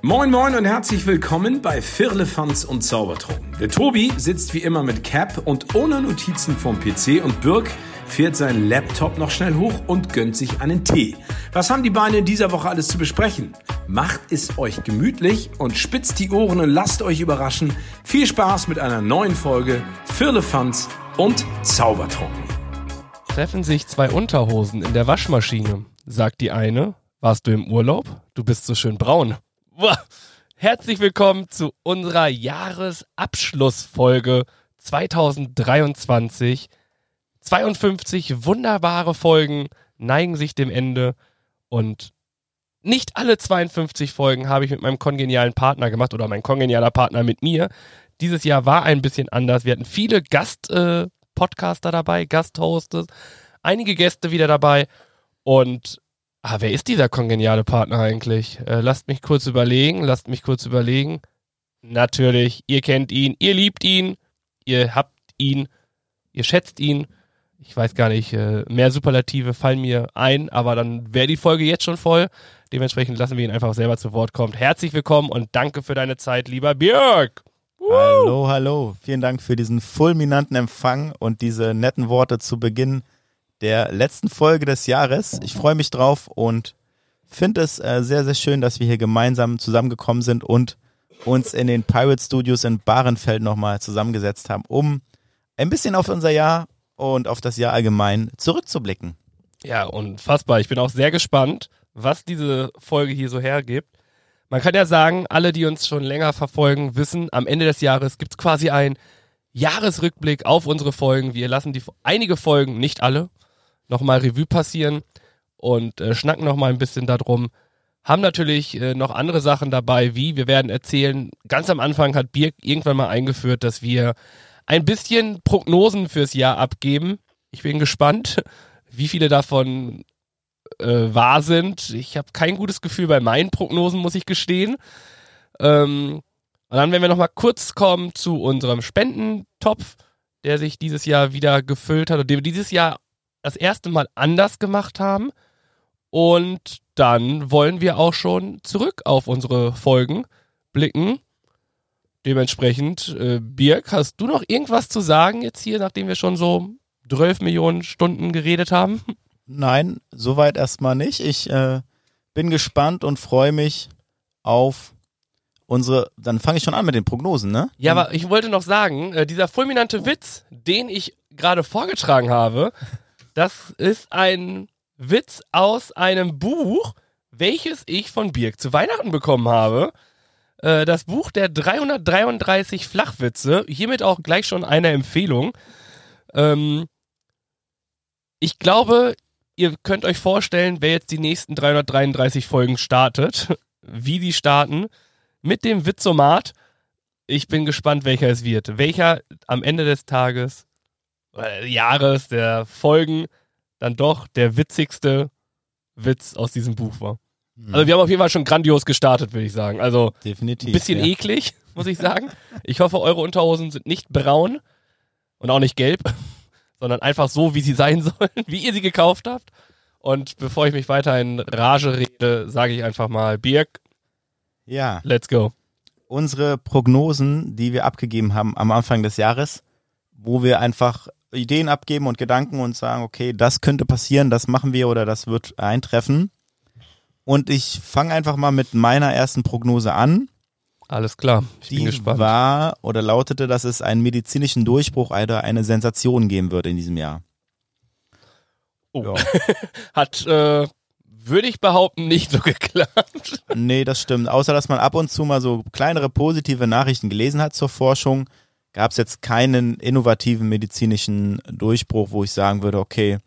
Moin Moin und herzlich willkommen bei Firlefanz und Zaubertrunken. Der Tobi sitzt wie immer mit Cap und ohne Notizen vom PC und Birk fährt seinen Laptop noch schnell hoch und gönnt sich einen Tee. Was haben die Beine in dieser Woche alles zu besprechen? Macht es euch gemütlich und spitzt die Ohren und lasst euch überraschen. Viel Spaß mit einer neuen Folge Firlefanz und Zaubertrunken. Treffen sich zwei Unterhosen in der Waschmaschine, sagt die eine. Warst du im Urlaub? Du bist so schön braun. Herzlich willkommen zu unserer Jahresabschlussfolge 2023. 52 wunderbare Folgen neigen sich dem Ende und nicht alle 52 Folgen habe ich mit meinem kongenialen Partner gemacht oder mein kongenialer Partner mit mir. Dieses Jahr war ein bisschen anders. Wir hatten viele Gast-Podcaster äh, dabei, Gasthostes, einige Gäste wieder dabei und Ah, wer ist dieser kongeniale Partner eigentlich? Äh, lasst mich kurz überlegen, lasst mich kurz überlegen. Natürlich, ihr kennt ihn, ihr liebt ihn, ihr habt ihn, ihr schätzt ihn. Ich weiß gar nicht, äh, mehr Superlative fallen mir ein, aber dann wäre die Folge jetzt schon voll. Dementsprechend lassen wir ihn einfach selber zu Wort kommen. Herzlich willkommen und danke für deine Zeit, lieber Björk. Woo! Hallo, hallo. Vielen Dank für diesen fulminanten Empfang und diese netten Worte zu Beginn der letzten Folge des Jahres. Ich freue mich drauf und finde es äh, sehr, sehr schön, dass wir hier gemeinsam zusammengekommen sind und uns in den Pirate Studios in Bahrenfeld nochmal zusammengesetzt haben, um ein bisschen auf unser Jahr und auf das Jahr allgemein zurückzublicken. Ja, unfassbar. Ich bin auch sehr gespannt, was diese Folge hier so hergibt. Man kann ja sagen, alle, die uns schon länger verfolgen, wissen, am Ende des Jahres gibt es quasi einen Jahresrückblick auf unsere Folgen. Wir lassen die einige Folgen, nicht alle, nochmal Revue passieren und äh, schnacken nochmal ein bisschen darum. Haben natürlich äh, noch andere Sachen dabei, wie wir werden erzählen. Ganz am Anfang hat Birk irgendwann mal eingeführt, dass wir ein bisschen Prognosen fürs Jahr abgeben. Ich bin gespannt, wie viele davon äh, wahr sind. Ich habe kein gutes Gefühl bei meinen Prognosen, muss ich gestehen. Ähm, und dann werden wir nochmal kurz kommen zu unserem Spendentopf, der sich dieses Jahr wieder gefüllt hat und den wir dieses Jahr das erste Mal anders gemacht haben. Und dann wollen wir auch schon zurück auf unsere Folgen blicken. Dementsprechend, äh, Birk, hast du noch irgendwas zu sagen jetzt hier, nachdem wir schon so 12 Millionen Stunden geredet haben? Nein, soweit erstmal nicht. Ich äh, bin gespannt und freue mich auf unsere. Dann fange ich schon an mit den Prognosen, ne? Ja, aber ich wollte noch sagen, äh, dieser fulminante Witz, den ich gerade vorgetragen habe, das ist ein Witz aus einem Buch, welches ich von Birk zu Weihnachten bekommen habe. Äh, das Buch der 333 Flachwitze. Hiermit auch gleich schon eine Empfehlung. Ähm, ich glaube, ihr könnt euch vorstellen, wer jetzt die nächsten 333 Folgen startet, wie die starten, mit dem Witzomat. Ich bin gespannt, welcher es wird. Welcher am Ende des Tages äh, Jahres, der Folgen, dann doch der witzigste Witz aus diesem Buch war. Mhm. Also wir haben auf jeden Fall schon grandios gestartet, würde ich sagen. Also definitiv. Ein bisschen ja. eklig, muss ich sagen. Ich hoffe, eure Unterhosen sind nicht braun und auch nicht gelb, sondern einfach so, wie sie sein sollen, wie ihr sie gekauft habt. Und bevor ich mich weiter in Rage rede, sage ich einfach mal, Birk. Ja. Let's go. Unsere Prognosen, die wir abgegeben haben am Anfang des Jahres, wo wir einfach Ideen abgeben und Gedanken und sagen, okay, das könnte passieren, das machen wir oder das wird eintreffen. Und ich fange einfach mal mit meiner ersten Prognose an. Alles klar, ich Die bin gespannt. war oder lautete, dass es einen medizinischen Durchbruch oder eine Sensation geben wird in diesem Jahr. Oh. Ja. Hat, äh, würde ich behaupten, nicht so geklappt. Nee, das stimmt. Außer, dass man ab und zu mal so kleinere positive Nachrichten gelesen hat zur Forschung gab es jetzt keinen innovativen medizinischen Durchbruch, wo ich sagen würde, okay,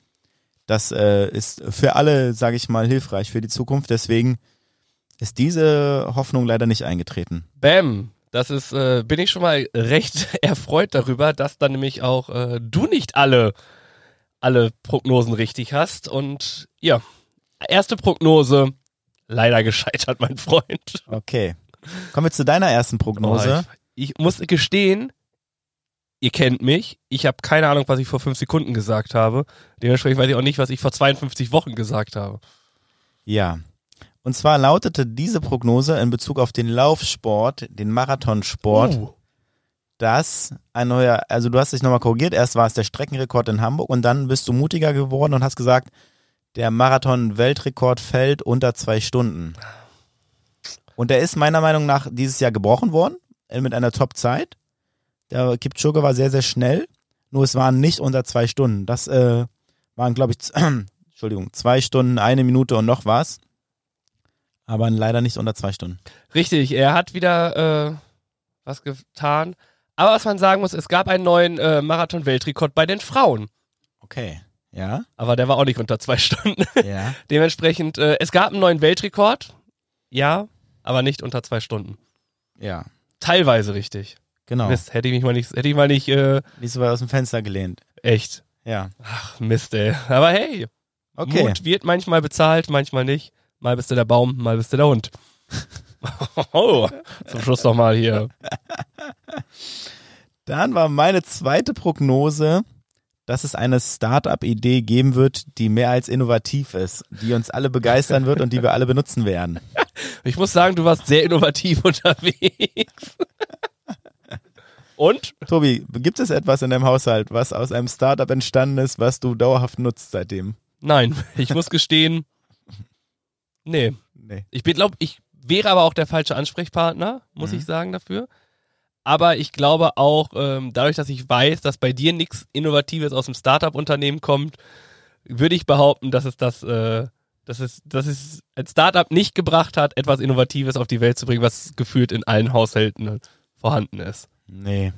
das äh, ist für alle, sage ich mal, hilfreich für die Zukunft. Deswegen ist diese Hoffnung leider nicht eingetreten. Bam. Das ist, äh, bin ich schon mal recht erfreut darüber, dass dann nämlich auch äh, du nicht alle, alle Prognosen richtig hast. Und ja, erste Prognose, leider gescheitert, mein Freund. Okay. Kommen wir zu deiner ersten Prognose. Oh, ich, ich muss gestehen, ihr kennt mich. Ich habe keine Ahnung, was ich vor fünf Sekunden gesagt habe. Dementsprechend weiß ich auch nicht, was ich vor 52 Wochen gesagt habe. Ja. Und zwar lautete diese Prognose in Bezug auf den Laufsport, den Marathonsport, Uh. dass ein neuer, also du hast dich nochmal korrigiert, erst war es der Streckenrekord in Hamburg und dann bist du mutiger geworden und hast gesagt, der Marathon-Weltrekord fällt unter zwei Stunden. Und der ist meiner Meinung nach dieses Jahr gebrochen worden, äh, mit einer Top-Zeit. Der Kipchoge war sehr, sehr schnell, nur es waren nicht unter zwei Stunden. Das äh, waren, glaube ich, Entschuldigung, zwei Stunden, eine Minute und noch was. Aber leider nicht unter zwei Stunden. Richtig, er hat wieder äh, was getan. Aber was man sagen muss, es gab einen neuen äh, Marathon-Weltrekord bei den Frauen. Okay. Ja, Aber der war auch nicht unter zwei Stunden. ja. Dementsprechend, äh, es gab einen neuen Weltrekord. Ja, aber nicht unter zwei Stunden. Ja, Teilweise richtig. Genau. Mist, hätte ich mich mal nicht, hätte ich mal nicht, äh, Nicht so weit aus dem Fenster gelehnt. echt. Ja. Ach, Mist, ey. Aber hey, Okay. Mut wird manchmal bezahlt, manchmal nicht. Mal bist du der Baum, mal bist du der Hund. oh, zum Schluss noch mal hier. Dann war meine zweite Prognose, dass es eine Startup-Idee geben wird, die mehr als innovativ ist, die uns alle begeistern wird und die wir alle benutzen werden. Ich muss sagen, du warst sehr innovativ unterwegs. Und? Tobi, gibt es etwas in deinem Haushalt, was aus einem Startup entstanden ist, was du dauerhaft nutzt seitdem? Nein, ich muss gestehen, nee. Nee. Ich glaube, ich wäre aber auch der falsche Ansprechpartner, muss Mhm. ich sagen, dafür. Aber ich glaube auch, ähm, dadurch, dass ich weiß, dass bei dir nichts Innovatives aus dem Startup-Unternehmen kommt, würde ich behaupten, dass es das, äh, dass es, dass es ein Startup nicht gebracht hat, etwas Innovatives auf die Welt zu bringen, was gefühlt in allen Haushalten vorhanden ist. Nee.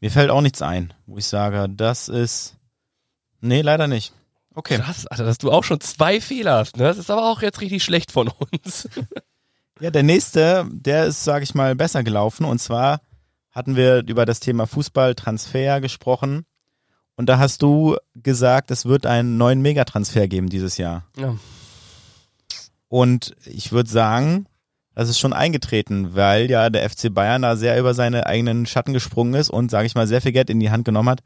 Mir fällt auch nichts ein, wo ich sage, das ist. Nee, leider nicht. Okay. Krass, Alter, dass du auch schon zwei Fehler hast, ne? Das ist aber auch jetzt richtig schlecht von uns. Ja, der nächste, der ist, sage ich mal, besser gelaufen. Und zwar hatten wir über das Thema Fußballtransfer gesprochen. Und da hast du gesagt, es wird einen neuen Megatransfer geben dieses Jahr. Ja. Und ich würde sagen, das ist schon eingetreten, weil ja der FC Bayern da sehr über seine eigenen Schatten gesprungen ist und, sage ich mal, sehr viel Geld in die Hand genommen hat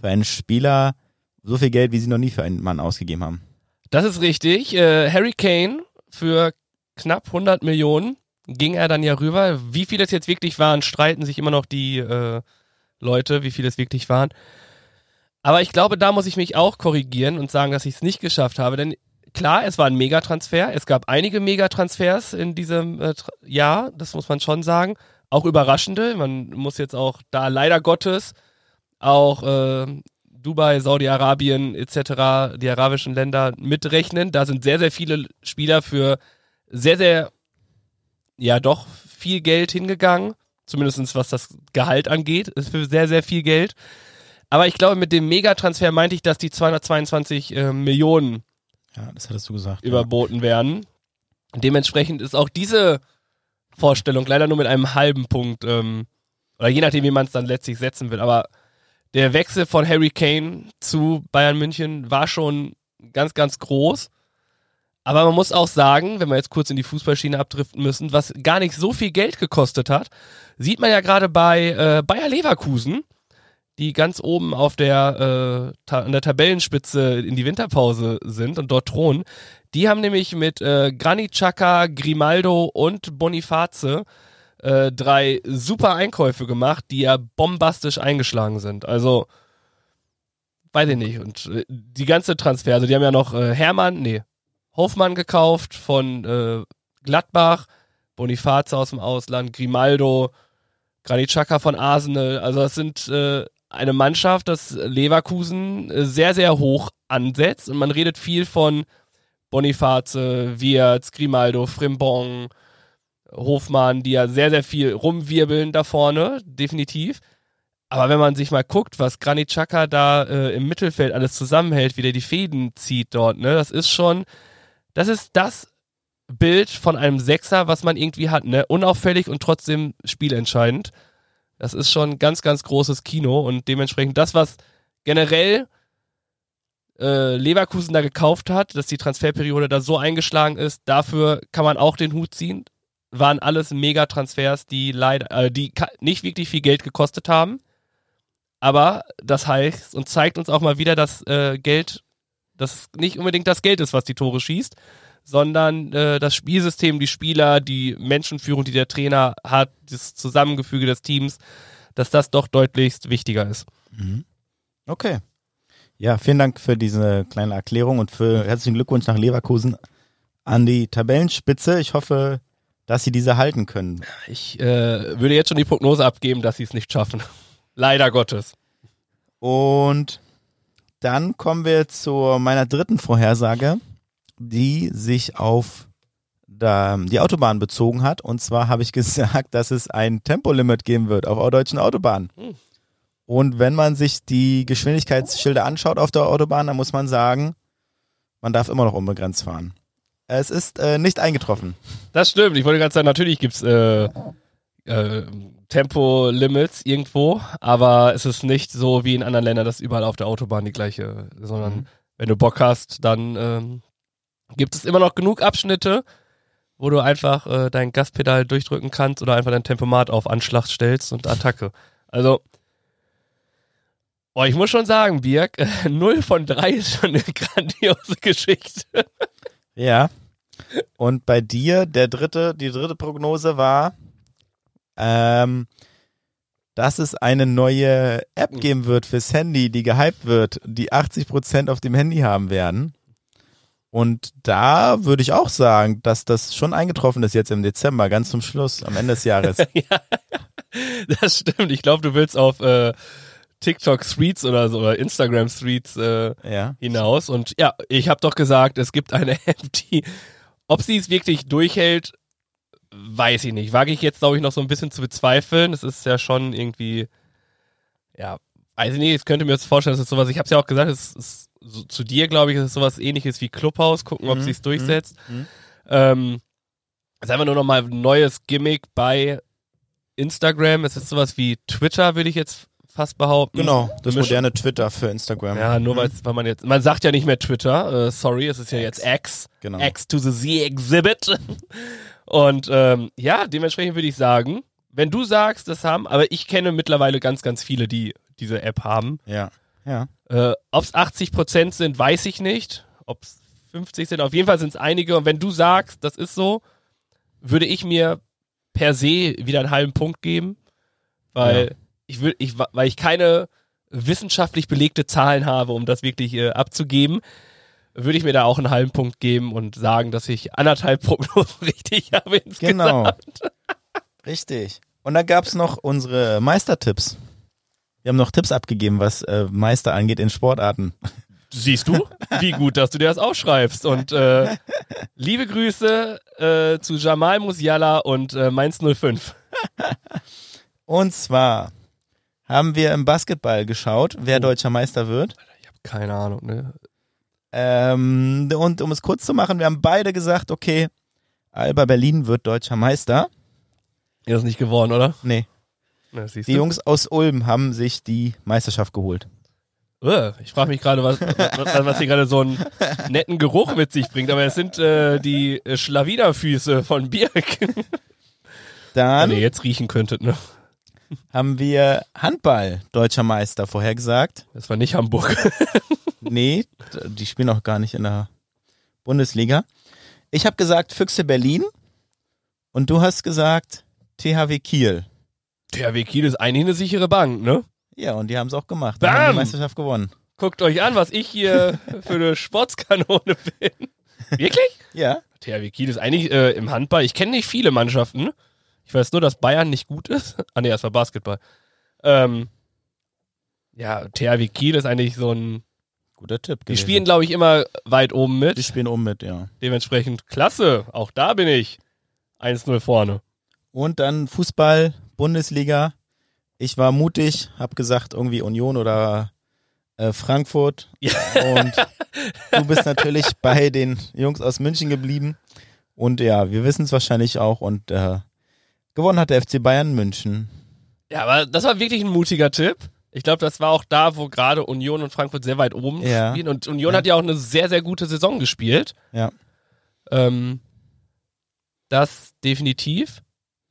für einen Spieler, so viel Geld, wie sie noch nie für einen Mann ausgegeben haben. Das ist richtig. Äh, Harry Kane für knapp 100 Millionen ging er dann ja rüber. Wie viel es jetzt wirklich waren, streiten sich immer noch die äh, Leute, wie viel es wirklich waren. Aber ich glaube, da muss ich mich auch korrigieren und sagen, dass ich es nicht geschafft habe. Denn klar, es war ein Megatransfer. Es gab einige Megatransfers in diesem äh, Jahr, das muss man schon sagen. Auch überraschende. Man muss jetzt auch da leider Gottes auch äh, Dubai, Saudi-Arabien etc., die arabischen Länder mitrechnen. Da sind sehr, sehr viele Spieler für sehr, sehr, ja doch, viel Geld hingegangen. Zumindest was das Gehalt angeht, ist für sehr, sehr viel Geld. Aber ich glaube, mit dem Megatransfer meinte ich, dass die 222 äh, Millionen Ja, das hattest du gesagt. überboten werden. Dementsprechend ist auch diese Vorstellung leider nur mit einem halben Punkt, ähm, oder je nachdem, wie man es dann letztlich setzen will. Aber der Wechsel von Harry Kane zu Bayern München war schon ganz, ganz groß. Aber man muss auch sagen, wenn wir jetzt kurz in die Fußballschiene abdriften müssen, was gar nicht so viel Geld gekostet hat, sieht man ja gerade bei äh, Bayer Leverkusen, die ganz oben auf der, äh, an der Tabellenspitze in die Winterpause sind und dort thronen. Die haben nämlich mit äh, Granit Xhaka, Grimaldo und Boniface äh, drei super Einkäufe gemacht, die ja bombastisch eingeschlagen sind. Also, weiß ich nicht. Und äh, die ganze Transfer, also die haben ja noch äh, Hermann, nee, Hofmann gekauft von äh, Gladbach, Boniface aus dem Ausland, Grimaldo, Granit Xhaka von Arsenal. Also das sind äh, eine Mannschaft, das Leverkusen äh, sehr, sehr hoch ansetzt. Und man redet viel von Boniface, Wirtz, Grimaldo, Frimpong, Hofmann, die ja sehr, sehr viel rumwirbeln da vorne, definitiv. Aber wenn man sich mal guckt, was Granit Xhaka da äh, im Mittelfeld alles zusammenhält, wie der die Fäden zieht dort, ne, das ist schon, das ist das Bild von einem Sechser, was man irgendwie hat, ne, unauffällig und trotzdem spielentscheidend. Das ist schon ganz, ganz großes Kino und dementsprechend das, was generell äh, Leverkusen da gekauft hat, dass die Transferperiode da so eingeschlagen ist, dafür kann man auch den Hut ziehen. Waren alles Megatransfers, die leider, äh, die nicht wirklich viel Geld gekostet haben. Aber das heißt und zeigt uns auch mal wieder, dass äh, Geld, dass nicht unbedingt das Geld ist, was die Tore schießt, sondern äh, das Spielsystem, die Spieler, die Menschenführung, die der Trainer hat, das Zusammengefüge des Teams, dass das doch deutlichst wichtiger ist. Okay. Ja, vielen Dank für diese kleine Erklärung und für herzlichen Glückwunsch nach Leverkusen an die Tabellenspitze. Ich hoffe, dass sie diese halten können. Ich äh, würde jetzt schon die Prognose abgeben, dass sie es nicht schaffen. Leider Gottes. Und dann kommen wir zu meiner dritten Vorhersage, die sich auf die Autobahn bezogen hat. Und zwar habe ich gesagt, dass es ein Tempolimit geben wird auf deutschen Autobahnen. Hm. Und wenn man sich die Geschwindigkeitsschilder anschaut auf der Autobahn, dann muss man sagen, man darf immer noch unbegrenzt fahren. Es ist äh, nicht eingetroffen. Das stimmt. Ich wollte gerade sagen, natürlich gibt's äh, äh, Tempolimits irgendwo, aber es ist nicht so wie in anderen Ländern, dass überall auf der Autobahn die gleiche, sondern Mhm. wenn du Bock hast, dann ähm, gibt es immer noch genug Abschnitte, wo du einfach äh, dein Gaspedal durchdrücken kannst oder einfach dein Tempomat auf Anschlag stellst und Attacke. Also, boah, ich muss schon sagen, Birk, 0 von 3 ist schon eine grandiose Geschichte. Ja. Und bei dir, der dritte, die dritte Prognose war, ähm, dass es eine neue App geben wird fürs Handy, die gehypt wird, die 80% auf dem Handy haben werden. Und da würde ich auch sagen, dass das schon eingetroffen ist jetzt im Dezember, ganz zum Schluss, am Ende des Jahres. Das stimmt. Ich glaube, du willst auf äh, TikTok Streets oder so oder Instagram Streets äh, ja. hinaus. Und ja, ich habe doch gesagt, es gibt eine App, die, ob sie es wirklich durchhält, weiß ich nicht. Wage ich jetzt, glaube ich, noch so ein bisschen zu bezweifeln. Es ist ja schon irgendwie, ja, weiß ich nicht, ich könnte mir jetzt vorstellen, es ist sowas, ich habe es ja auch gesagt, es ist so, zu dir, glaube ich, es ist sowas ähnliches wie Clubhouse, gucken, ob Mhm, sie es durchsetzt. mhm. Ähm, es ist einfach nur nochmal ein neues Gimmick bei Instagram. Es ist sowas wie Twitter, würde ich jetzt fast behaupten. Genau, das Misch- moderne Twitter für Instagram. Ja, nur weil's- weil man jetzt, man sagt ja nicht mehr Twitter, äh, sorry, es ist ja jetzt X, Genau. X to the Z Exhibit. Und ähm, ja, dementsprechend würde ich sagen, wenn du sagst, das haben, aber ich kenne mittlerweile ganz, ganz viele, die diese App haben. Ja. Ja. Äh, Ob es 80% sind, weiß ich nicht. Ob es 50 sind, auf jeden Fall sind es einige. Und wenn du sagst, das ist so, würde ich mir per se wieder einen halben Punkt geben, weil Ja. ich will, ich, weil ich keine wissenschaftlich belegte Zahlen habe, um das wirklich äh, abzugeben, würde ich mir da auch einen halben Punkt geben und sagen, dass ich anderthalb Prognosen richtig habe insgesamt. Genau. Richtig. Und da gab's noch unsere Meistertipps. Wir haben noch Tipps abgegeben, was äh, Meister angeht in Sportarten. Siehst du, wie gut, dass du dir das aufschreibst. Und äh, liebe Grüße äh, zu Jamal Musiala und äh, Mainz 05. Und zwar haben wir im Basketball geschaut, wer Oh. deutscher Meister wird. Ich habe keine Ahnung, ne? Ähm, und um es kurz zu machen, wir haben beide gesagt, okay, Alba Berlin wird deutscher Meister. Ihr ist nicht geworden, oder? Nee, Siehst die du? Jungs aus Ulm haben sich die Meisterschaft geholt. Ich frage mich gerade, was, was, was hier gerade so einen netten Geruch mit sich bringt, aber es sind äh, die äh, Schlawinerfüße von Birk. Dann Wenn ihr jetzt riechen könntet, ne? haben wir Handball deutscher Meister vorhergesagt. Das war nicht Hamburg. Nee, die spielen auch gar nicht in der Bundesliga. Ich habe gesagt Füchse Berlin und du hast gesagt THW Kiel. THW Kiel ist eigentlich eine sichere Bank, ne? Ja, und die haben es auch gemacht. Die haben Bam! die Meisterschaft gewonnen. Guckt euch an, was ich hier für eine Sportskanone bin. Wirklich? Ja, THW Kiel ist eigentlich äh, im Handball. Ich kenne nicht viele Mannschaften. Ich weiß nur, dass Bayern nicht gut ist. Ah nee, das war Basketball. Ähm, ja, THW Kiel ist eigentlich so ein. guter Tipp. Die gewesen. spielen, glaube ich, immer weit oben mit. die spielen um mit, ja. Dementsprechend klasse. Auch da bin ich 1-0 vorne. Und dann Fußball, Bundesliga. Ich war mutig, habe gesagt irgendwie Union oder äh, Frankfurt. Ja. Und du bist natürlich bei den Jungs aus München geblieben. Und ja, wir wissen es wahrscheinlich auch. Und äh, gewonnen hat der FC Bayern München. Ja, aber das war wirklich ein mutiger Tipp. Ich glaube, das war auch da, wo gerade Union und Frankfurt sehr weit oben Ja. spielen. Und Union Ja. hat ja auch eine sehr, sehr gute Saison gespielt. Ja. Ähm, das definitiv.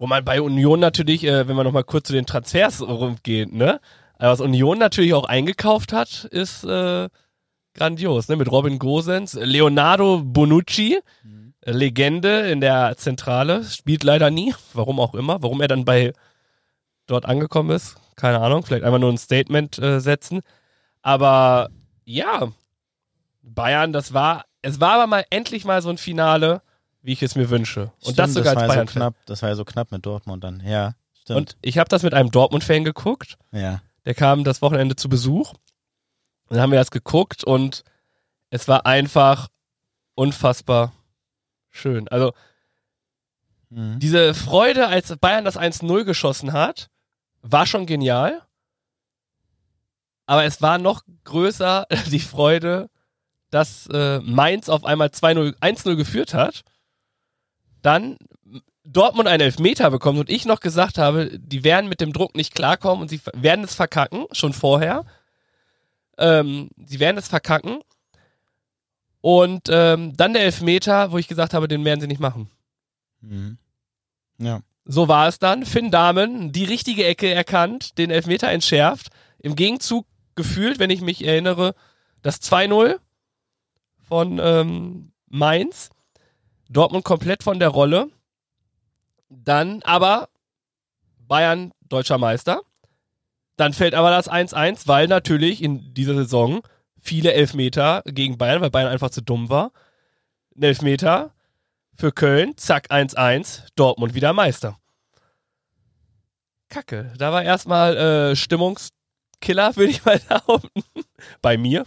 Wo man bei Union natürlich, äh, wenn man nochmal kurz zu den Transfers rumgeht, ne? Aber was Union natürlich auch eingekauft hat, ist äh, grandios, ne? Mit Robin Gosens, Leonardo Bonucci, Mhm. Legende in der Zentrale, spielt leider nie, warum auch immer, warum er dann bei dort angekommen ist, keine Ahnung, vielleicht einfach nur ein Statement äh, setzen. Aber ja, Bayern, das war, es war aber mal endlich mal so ein Finale, wie ich es mir wünsche. Und Stimmt, das sogar war als Bayern. So knapp, das war ja so knapp mit Dortmund dann. Ja, stimmt. Und ich habe das mit einem Dortmund-Fan geguckt. ja. Der kam das Wochenende zu Besuch. Dann haben wir das geguckt und es war einfach unfassbar schön. Also Mhm. diese Freude, als Bayern das 1-0 geschossen hat, war schon genial. Aber es war noch größer die Freude, dass äh, Mainz auf einmal 2-0, 1-0 geführt hat. Dann Dortmund einen Elfmeter bekommt und ich noch gesagt habe, die werden mit dem Druck nicht klarkommen und sie werden es verkacken, schon vorher. Ähm, sie werden es verkacken. Und ähm, dann der Elfmeter, wo ich gesagt habe, den werden sie nicht machen. Mhm. Ja. So war es dann. Finn Dahmen, die richtige Ecke erkannt, den Elfmeter entschärft. Im Gegenzug gefühlt, wenn ich mich erinnere, das 2-0 von ähm, Mainz. Dortmund komplett von der Rolle. Dann aber Bayern deutscher Meister. Dann fällt aber das 1-1, weil natürlich in dieser Saison viele Elfmeter gegen Bayern, weil Bayern einfach zu dumm war. Ein Elfmeter für Köln, zack, 1-1, Dortmund wieder Meister. Kacke. Da war erstmal äh, Stimmungskiller, würde ich mal behaupten. bei mir.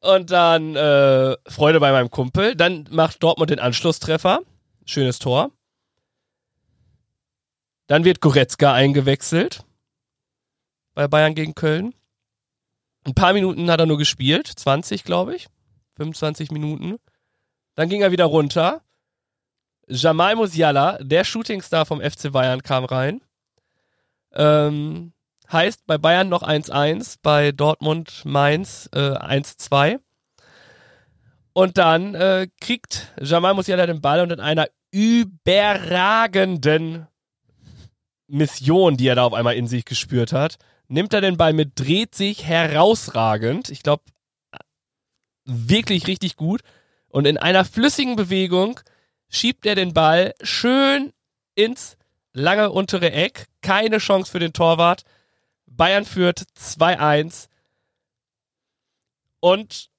Und dann äh, Freude bei meinem Kumpel. Dann macht Dortmund den Anschlusstreffer. Schönes Tor. Dann wird Goretzka eingewechselt. Bei Bayern gegen Köln. Ein paar Minuten hat er nur gespielt. 20, glaube ich. 25 Minuten. Dann ging er wieder runter. Jamal Musiala, der Shootingstar vom FC Bayern, kam rein. Ähm, heißt bei Bayern noch 1-1, bei Dortmund Mainz äh, 1-2. Und dann äh, kriegt Jamal Musiala den Ball und in einer überragenden Mission, die er da auf einmal in sich gespürt hat, nimmt er den Ball mit, dreht sich herausragend. Ich glaube, wirklich richtig gut. Und in einer flüssigen Bewegung schiebt er den Ball schön ins lange untere Eck. Keine Chance für den Torwart. Bayern führt 2-1. Und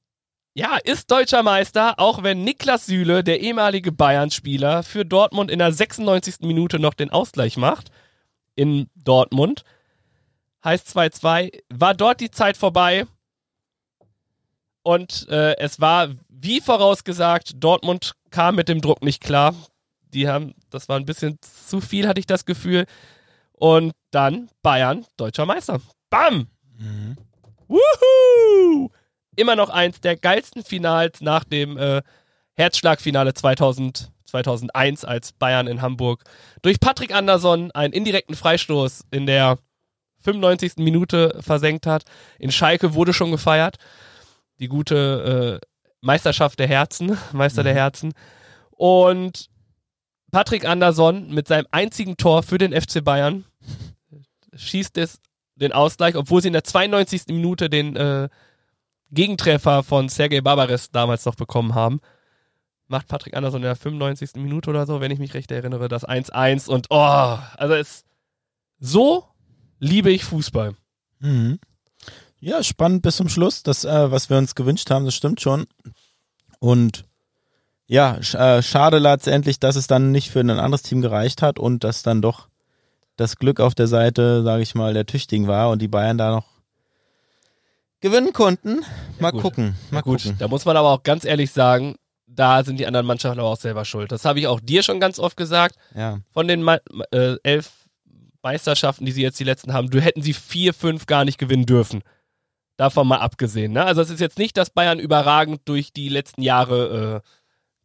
ja, ist deutscher Meister, auch wenn Niklas Süle, der ehemalige Bayern-Spieler, für Dortmund in der 96. Minute noch den Ausgleich macht. In Dortmund. Heißt 2-2. War dort die Zeit vorbei. Und äh, es war, wie vorausgesagt, Dortmund kam mit dem Druck nicht klar. Die haben, das war ein bisschen zu viel, hatte ich das Gefühl. Und dann Bayern, deutscher Meister. Bam! Mhm. Wuhu! Immer noch eins der geilsten Finals nach dem äh, Herzschlagfinale 2000, 2001, als Bayern in Hamburg durch Patrick Andersson einen indirekten Freistoß in der 95. Minute versenkt hat. In Schalke wurde schon gefeiert. Die gute äh, Meisterschaft der Herzen, Meister der Herzen. Und Patrick Andersson mit seinem einzigen Tor für den FC Bayern schießt es den Ausgleich, obwohl sie in der 92. Minute den äh, Gegentreffer von Sergei Barbares damals noch bekommen haben. Macht Patrick Andersson in der 95. Minute oder so, wenn ich mich recht erinnere, das 1-1 und oh, also es so liebe ich Fußball. Mhm. Ja, spannend bis zum Schluss. Das, äh, was wir uns gewünscht haben, das stimmt schon. Und ja, äh, schade letztendlich, dass es dann nicht für ein anderes Team gereicht hat und dass dann doch das Glück auf der Seite, sage ich mal, der Tüchtigen war und die Bayern da noch gewinnen konnten. Mal gut. gucken, mal Gut, gucken. da muss man aber auch ganz ehrlich sagen, da sind die anderen Mannschaften aber auch selber schuld. Das habe ich auch dir schon ganz oft gesagt. Ja, Von den Ma äh, elf Meisterschaften, die sie jetzt die letzten haben, du hätten sie vier, fünf gar nicht gewinnen dürfen. Davon mal abgesehen. Ne? Also es ist jetzt nicht, dass Bayern überragend durch die letzten Jahre äh,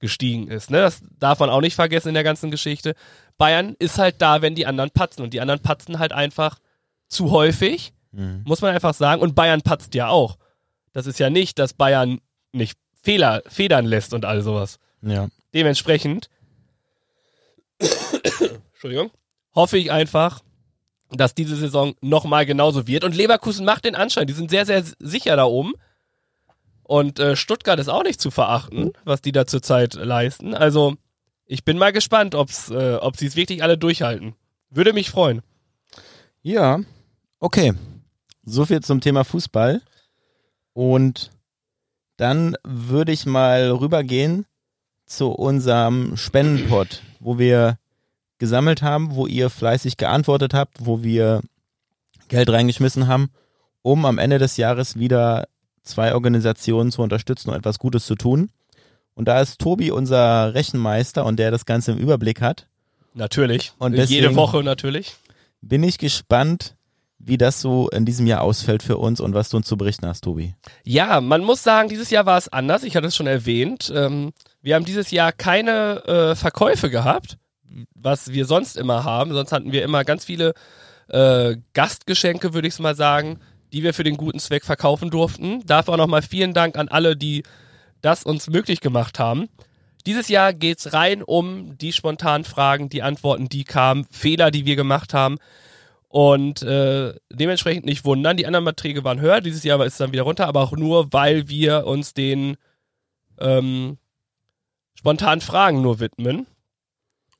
gestiegen ist. Ne? Das darf man auch nicht vergessen in der ganzen Geschichte. Bayern ist halt da, wenn die anderen patzen. Und die anderen patzen halt einfach zu häufig, mhm. muss man einfach sagen. Und Bayern patzt ja auch. Das ist ja nicht, dass Bayern nicht Fehler, federn lässt und all sowas. ja. Dementsprechend, Entschuldigung, hoffe ich einfach, dass diese Saison nochmal genauso wird. Und Leverkusen macht den Anschein, die sind sehr, sehr sicher da oben. Und äh, Stuttgart ist auch nicht zu verachten, was die da zurzeit leisten. Also ich bin mal gespannt, ob's, äh, ob sie es wirklich alle durchhalten. Würde mich freuen. Ja, okay. So viel zum Thema Fußball. Und dann würde ich mal rübergehen zu unserem Spendenpot, wo wir gesammelt haben, wo ihr fleißig geantwortet habt, wo wir Geld reingeschmissen haben, um am Ende des Jahres wieder zwei Organisationen zu unterstützen und etwas Gutes zu tun. Und da ist Tobi unser Rechenmeister und der das Ganze im Überblick hat. Natürlich. Und Jede Woche natürlich. Bin ich gespannt, wie das so in diesem Jahr ausfällt für uns und was du uns zu berichten hast, Tobi. Ja, man muss sagen, dieses Jahr war es anders. Ich hatte es schon erwähnt. Ähm, wir haben dieses Jahr keine äh, Verkäufe gehabt, was wir sonst immer haben. Sonst hatten wir immer ganz viele äh, Gastgeschenke, würde ich es mal sagen, die wir für den guten Zweck verkaufen durften. Dafür auch nochmal vielen Dank an alle, die das uns möglich gemacht haben. Dieses Jahr geht's rein um die spontanen Fragen, die Antworten, die kamen, Fehler, die wir gemacht haben. Und äh, dementsprechend nicht wundern. Die anderen Beträge waren höher, dieses Jahr ist es dann wieder runter, aber auch nur, weil wir uns den ähm, spontanen Fragen nur widmen.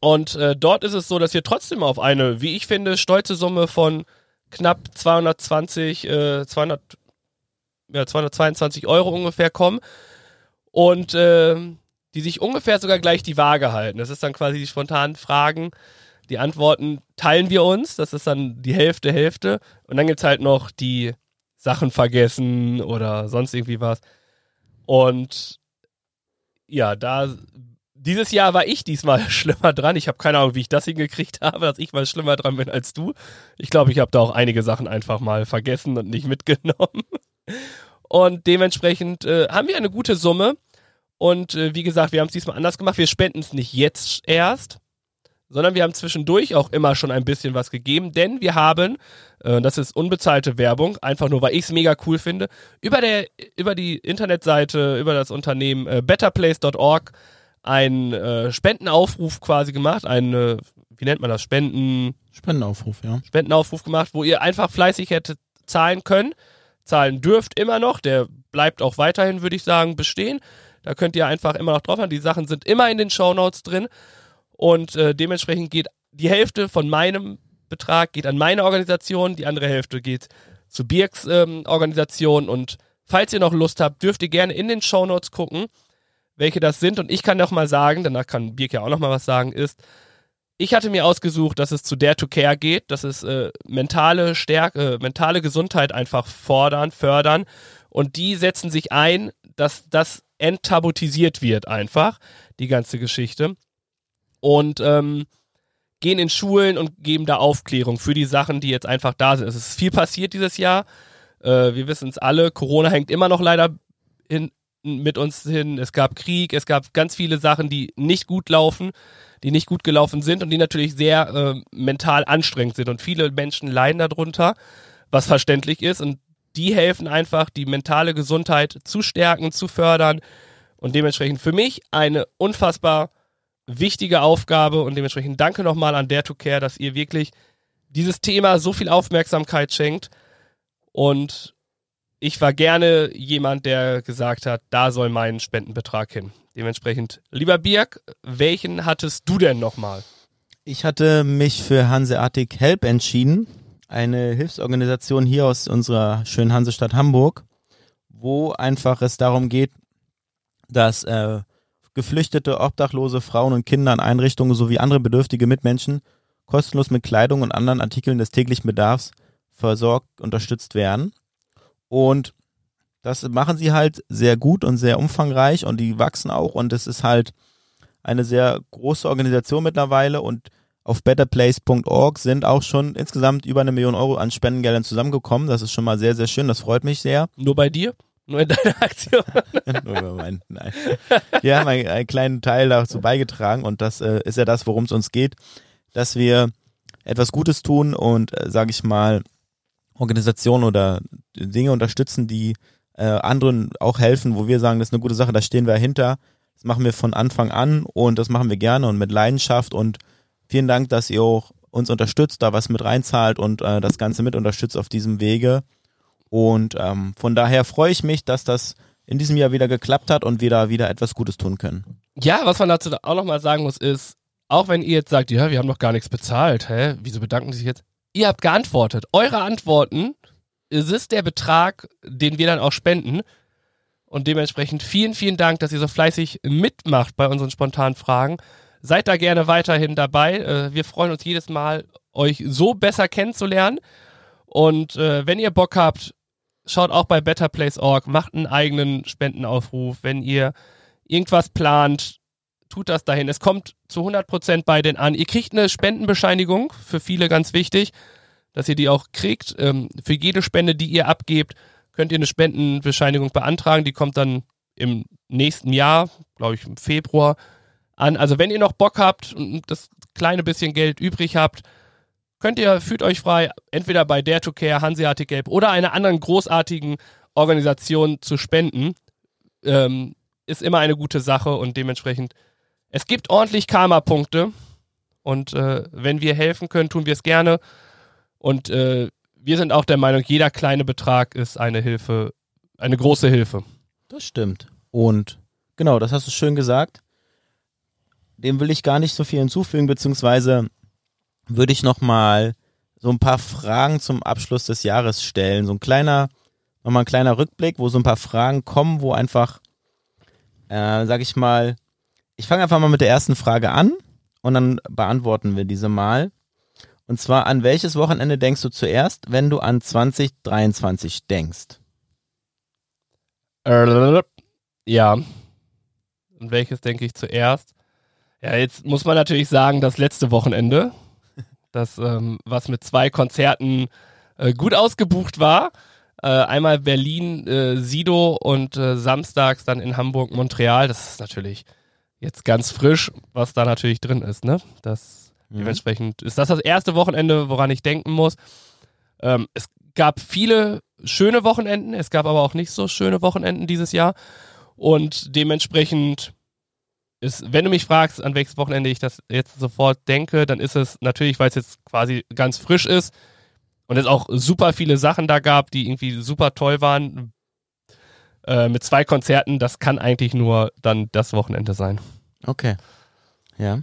Und äh, dort ist es so, dass wir trotzdem auf eine, wie ich finde, stolze Summe von knapp 220, äh, 200, ja, 222 Euro ungefähr kommen. Und äh, die sich ungefähr sogar gleich die Waage halten. Das ist dann quasi die spontanen Fragen. Die Antworten teilen wir uns. Das ist dann die Hälfte, Hälfte. Und dann gibt's halt noch die Sachen vergessen oder sonst irgendwie was. Und ja, da dieses Jahr war ich diesmal schlimmer dran. Ich habe keine Ahnung, wie ich das hingekriegt habe, dass ich mal schlimmer dran bin als du. Ich glaube, ich habe da auch einige Sachen einfach mal vergessen und nicht mitgenommen. Und dementsprechend äh, haben wir eine gute Summe. Und äh, wie gesagt, wir haben es diesmal anders gemacht. Wir spenden es nicht jetzt erst, sondern wir haben zwischendurch auch immer schon ein bisschen was gegeben, denn wir haben, äh, das ist unbezahlte Werbung, einfach nur, weil ich es mega cool finde, über, der, über die Internetseite, über das Unternehmen äh, betterplace.org einen äh, Spendenaufruf quasi gemacht, einen, äh, wie nennt man das, Spenden, Spendenaufruf, ja. Spendenaufruf gemacht, wo ihr einfach fleißig hättet zahlen können. Zahlen dürft immer noch, der bleibt auch weiterhin, würde ich sagen, bestehen. Da könnt ihr einfach immer noch drauf haben. Die Sachen sind immer in den Shownotes drin. Und äh, dementsprechend geht die Hälfte von meinem Betrag geht an meine Organisation, die andere Hälfte geht zu Birks ähm, Organisation. Und falls ihr noch Lust habt, dürft ihr gerne in den Shownotes gucken, welche das sind. Und ich kann noch mal sagen, danach kann Birk ja auch noch mal was sagen, ist, ich hatte mir ausgesucht, dass es zu Dare to Care geht, dass es äh, mentale Stärke, äh, mentale Gesundheit einfach fordern, fördern und die setzen sich ein, dass das enttabutisiert wird einfach, die ganze Geschichte und ähm, gehen in Schulen und geben da Aufklärung für die Sachen, die jetzt einfach da sind. Es ist viel passiert dieses Jahr, äh, wir wissen es alle, Corona hängt immer noch leider in, mit uns hin, es gab Krieg, es gab ganz viele Sachen, die nicht gut laufen die nicht gut gelaufen sind und die natürlich sehr äh, mental anstrengend sind. Und viele Menschen leiden darunter, was verständlich ist. Und die helfen einfach, die mentale Gesundheit zu stärken, zu fördern. Und dementsprechend für mich eine unfassbar wichtige Aufgabe. Und dementsprechend danke nochmal an Dare to Care, dass ihr wirklich dieses Thema so viel Aufmerksamkeit schenkt. Und ich war gerne jemand, der gesagt hat, da soll mein Spendenbetrag hin. Dementsprechend, lieber Birk, welchen hattest du denn nochmal? Ich hatte mich für Hanseatic Help entschieden, eine Hilfsorganisation hier aus unserer schönen Hansestadt Hamburg, wo einfach es darum geht, dass äh, geflüchtete, obdachlose Frauen und Kinder in Einrichtungen sowie andere bedürftige Mitmenschen kostenlos mit Kleidung und anderen Artikeln des täglichen Bedarfs versorgt, unterstützt werden. Und das machen sie halt sehr gut und sehr umfangreich und die wachsen auch und es ist halt eine sehr große Organisation mittlerweile und auf betterplace.org sind auch schon insgesamt über eine Million Euro an Spendengeldern zusammengekommen. Das ist schon mal sehr, sehr schön. Das freut mich sehr. Nur bei dir? Nur in deiner Aktion? Nur über meinen- Nein. Wir haben einen, einen kleinen Teil dazu beigetragen und das äh, ist ja das, worum es uns geht, dass wir etwas Gutes tun und, äh, sage ich mal, Organisationen oder Dinge unterstützen, die äh, anderen auch helfen, wo wir sagen, das ist eine gute Sache, da stehen wir dahinter. Das machen wir von Anfang an und das machen wir gerne und mit Leidenschaft und vielen Dank, dass ihr auch uns unterstützt, da was mit reinzahlt und äh, das Ganze mit unterstützt auf diesem Wege. Und ähm, von daher freue ich mich, dass das in diesem Jahr wieder geklappt hat und wir da wieder etwas Gutes tun können. Ja, was man dazu auch nochmal sagen muss, ist, auch wenn ihr jetzt sagt, ja, wir haben noch gar nichts bezahlt, hä, wieso bedanken sich jetzt? Ihr habt geantwortet. Eure Antworten, es ist der Betrag, den wir dann auch spenden. Und dementsprechend vielen, vielen Dank, dass ihr so fleißig mitmacht bei unseren spontanen Fragen. Seid da gerne weiterhin dabei. Äh, wir freuen uns jedes Mal, euch so besser kennenzulernen. Und äh, wenn ihr Bock habt, schaut auch bei betterplace.org, macht einen eigenen Spendenaufruf. Wenn ihr irgendwas plant, tut das dahin. Es kommt zu 100% bei den an. Ihr kriegt eine Spendenbescheinigung, für viele ganz wichtig, dass ihr die auch kriegt. Ähm, für jede Spende, die ihr abgebt, könnt ihr eine Spendenbescheinigung beantragen. Die kommt dann im nächsten Jahr, glaube ich im Februar, an. Also wenn ihr noch Bock habt und das kleine bisschen Geld übrig habt, könnt ihr, fühlt euch frei, entweder bei Dare to Care, Hanseatic Gelb oder einer anderen großartigen Organisation zu spenden. Ähm, ist immer eine gute Sache und dementsprechend, es gibt ordentlich Karma-Punkte und äh, wenn wir helfen können, tun wir es gerne und äh, wir sind auch der Meinung, jeder kleine Betrag ist eine Hilfe, eine große Hilfe. Das stimmt. Und genau, das hast du schön gesagt. Dem will ich gar nicht so viel hinzufügen, beziehungsweise würde ich nochmal so ein paar Fragen zum Abschluss des Jahres stellen. So ein kleiner, nochmal ein kleiner Rückblick, wo so ein paar Fragen kommen, wo einfach, äh, sag ich mal, ich fange einfach mal mit der ersten Frage an und dann beantworten wir diese mal. Und zwar, an welches Wochenende denkst du zuerst, wenn du an 2023 denkst? Ja. Und welches denke ich zuerst? Ja, jetzt muss man natürlich sagen, das letzte Wochenende, das, ähm, was mit zwei Konzerten äh, gut ausgebucht war. Äh, einmal Berlin, äh, Sido und äh, samstags dann in Hamburg, Montreal. Das ist natürlich jetzt ganz frisch, was da natürlich drin ist. Ne? Das mhm. dementsprechend ist das das erste Wochenende, woran ich denken muss. Ähm, es gab viele schöne Wochenenden, es gab aber auch nicht so schöne Wochenenden dieses Jahr und dementsprechend ist, wenn du mich fragst, an welches Wochenende ich das jetzt sofort denke, dann ist es natürlich, weil es jetzt quasi ganz frisch ist und es auch super viele Sachen da gab, die irgendwie super toll waren. Äh, mit zwei Konzerten, das kann eigentlich nur dann das Wochenende sein. Okay. Ja.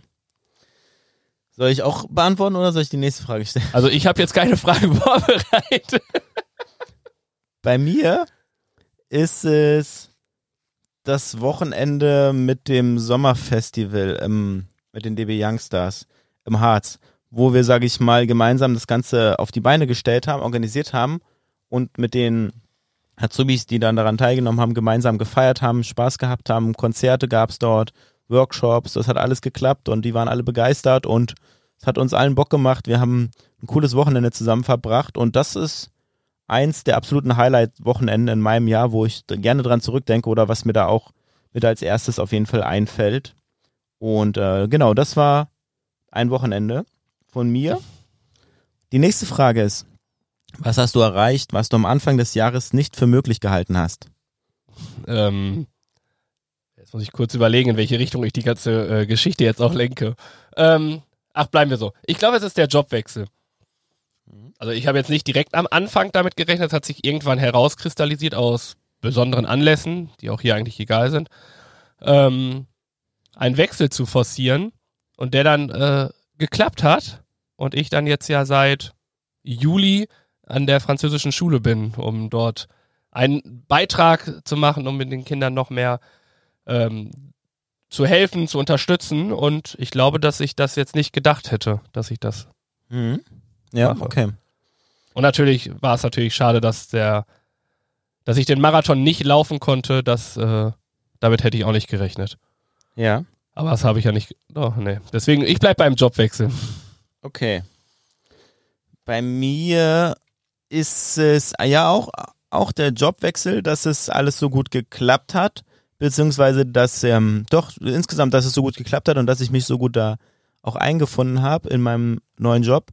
Soll ich auch beantworten oder soll ich die nächste Frage stellen? Also ich habe jetzt keine Frage vorbereitet. Bei mir ist es das Wochenende mit dem Sommerfestival im, mit den DB Youngstars im Harz, wo wir, sage ich mal, gemeinsam das Ganze auf die Beine gestellt haben, organisiert haben und mit den Azubis, die dann daran teilgenommen haben, gemeinsam gefeiert haben, Spaß gehabt haben, Konzerte gab es dort, Workshops, das hat alles geklappt und die waren alle begeistert und es hat uns allen Bock gemacht. Wir haben ein cooles Wochenende zusammen verbracht und das ist eins der absoluten Highlight-Wochenenden in meinem Jahr, wo ich gerne dran zurückdenke oder was mir da auch mit als erstes auf jeden Fall einfällt. Und äh, genau, das war ein Wochenende von mir. Die nächste Frage ist, was hast du erreicht, was du am Anfang des Jahres nicht für möglich gehalten hast? Ähm, jetzt muss ich kurz überlegen, in welche Richtung ich die ganze äh, Geschichte jetzt auch lenke. Ähm, ach, bleiben wir so. Ich glaube, es ist der Jobwechsel. Also ich habe jetzt nicht direkt am Anfang damit gerechnet, es hat sich irgendwann herauskristallisiert aus besonderen Anlässen, die auch hier eigentlich egal sind, ähm, einen Wechsel zu forcieren und der dann äh, geklappt hat und ich dann jetzt ja seit Juli an der französischen Schule bin, um dort einen Beitrag zu machen, um mit den Kindern noch mehr ähm, zu helfen, zu unterstützen. Und ich glaube, dass ich das jetzt nicht gedacht hätte, dass ich das mhm. Ja, mache. okay. Und natürlich war es natürlich schade, dass der, dass ich den Marathon nicht laufen konnte. Das, äh, damit hätte ich auch nicht gerechnet. Ja. Aber das habe ich ja nicht. Oh, nee. Deswegen, ich bleibe beim Jobwechsel. Okay. Bei mir ist es ja auch, auch der Jobwechsel, dass es alles so gut geklappt hat, beziehungsweise dass ähm, doch insgesamt, dass es so gut geklappt hat und dass ich mich so gut da auch eingefunden habe in meinem neuen Job.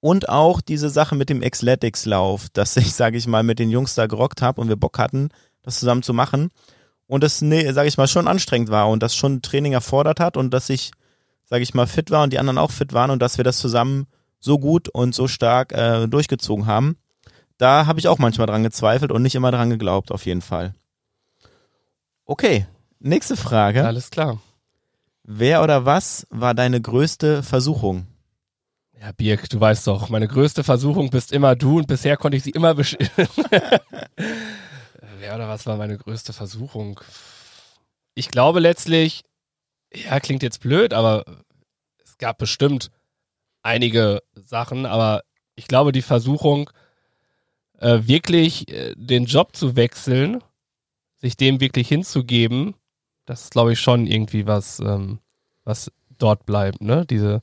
Und auch diese Sache mit dem Xletics-Lauf, dass ich, sage ich mal, mit den Jungs da gerockt habe und wir Bock hatten, das zusammen zu machen. Und das, nee, sage ich mal, schon anstrengend war und das schon Training erfordert hat und dass ich, sage ich mal, fit war und die anderen auch fit waren und dass wir das zusammen so gut und so stark äh, durchgezogen haben. Da habe ich auch manchmal dran gezweifelt und nicht immer dran geglaubt, auf jeden Fall. Okay, nächste Frage. Alles klar. Wer oder was war deine größte Versuchung? Ja, Birk, du weißt doch, meine größte Versuchung bist immer du und bisher konnte ich sie immer besch Wer oder was war meine größte Versuchung? Ich glaube letztlich, ja, klingt jetzt blöd, aber es gab bestimmt einige Sachen, aber ich glaube, die Versuchung, äh, wirklich äh, den Job zu wechseln, sich dem wirklich hinzugeben, das ist, glaube ich, schon irgendwie was, ähm, was dort bleibt, ne? Diese,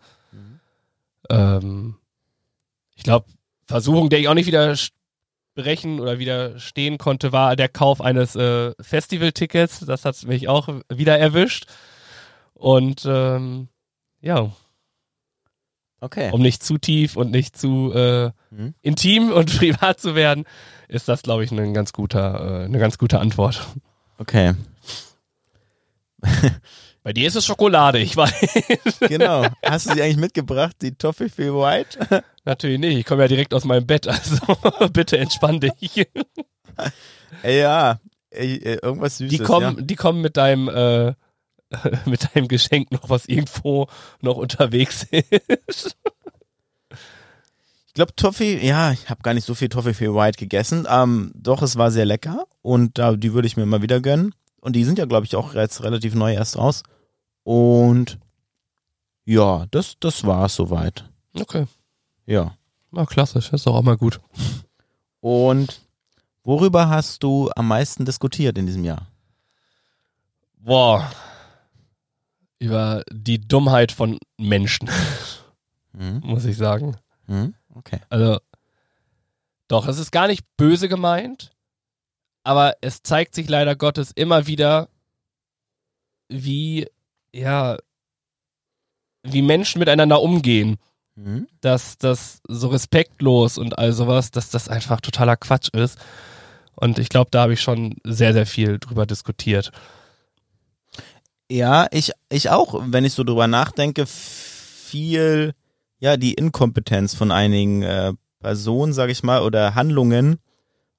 ähm, ich glaube, Versuchung, der ich auch nicht widersprechen oder widerstehen konnte, war der Kauf eines äh, Festival-Tickets. Das hat mich auch wieder erwischt. Und ähm, ja, Okay. um nicht zu tief und nicht zu äh, Mhm. intim und privat zu werden, ist das, glaube ich, ein ganz guter, äh, eine ganz gute Antwort. Okay. Bei dir ist es Schokolade, ich weiß. Genau. Hast du sie eigentlich mitgebracht, die Toffee White? Natürlich nicht, ich komme ja direkt aus meinem Bett, also bitte entspann dich. Ja. Irgendwas Süßes. Die kommen, die kommen mit deinem, äh, mit deinem Geschenk noch, was irgendwo noch unterwegs ist. Ich glaube, Toffee, ja, ich habe gar nicht so viel Toffee White gegessen. Ähm, doch, es war sehr lecker und äh, die würde ich mir mal wieder gönnen. Und die sind ja, glaube ich, auch jetzt relativ neu erst raus. Und ja, das, das war's soweit. Okay, Ja. na klassisch, ist doch auch mal gut. Und worüber hast du am meisten diskutiert in diesem Jahr? Boah, über die Dummheit von Menschen, Hm? muss ich sagen. Hm? Okay. Also, doch, es ist gar nicht böse gemeint, aber es zeigt sich leider Gottes immer wieder, wie, ja, wie Menschen miteinander umgehen. Hm? Dass das so respektlos und all sowas, dass das einfach totaler Quatsch ist. Und ich glaube, da habe ich schon sehr, sehr viel drüber diskutiert. Ja, ich, ich auch, wenn ich so drüber nachdenke, viel, ja, die Inkompetenz von einigen äh, Personen, sag ich mal, oder Handlungen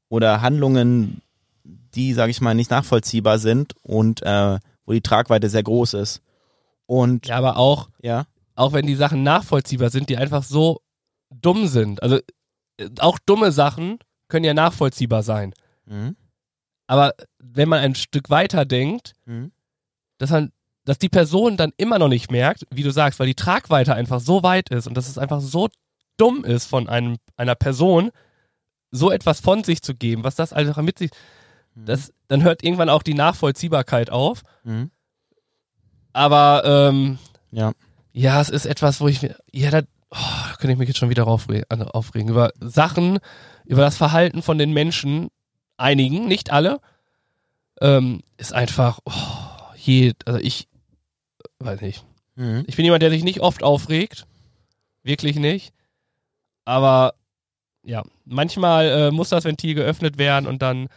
oder Handlungen, die, sag ich mal, nicht nachvollziehbar sind und äh, wo die Tragweite sehr groß ist. Und Ja, aber auch, ja, auch wenn die Sachen nachvollziehbar sind, die einfach so dumm sind. Also auch dumme Sachen können ja nachvollziehbar sein. mhm. Aber wenn man ein Stück weiter denkt, Mhm. Dass, man, dass die Person dann immer noch nicht merkt, wie du sagst, weil die Tragweite einfach so weit ist und dass es einfach so dumm ist von einem, einer Person, so etwas von sich zu geben, was das einfach mit sich, das, dann hört irgendwann auch die Nachvollziehbarkeit auf. Mhm. Aber ähm, ja, ja, es ist etwas, wo ich mir, ja, da, oh, da könnte ich mich jetzt schon wieder aufre an- aufregen. Über Sachen, über das Verhalten von den Menschen, einigen, nicht alle, ähm, ist einfach, oh, je, also ich, weiß nicht. mhm. Ich bin jemand, der sich nicht oft aufregt. Wirklich nicht. Aber ja, manchmal äh, muss das Ventil geöffnet werden und dann.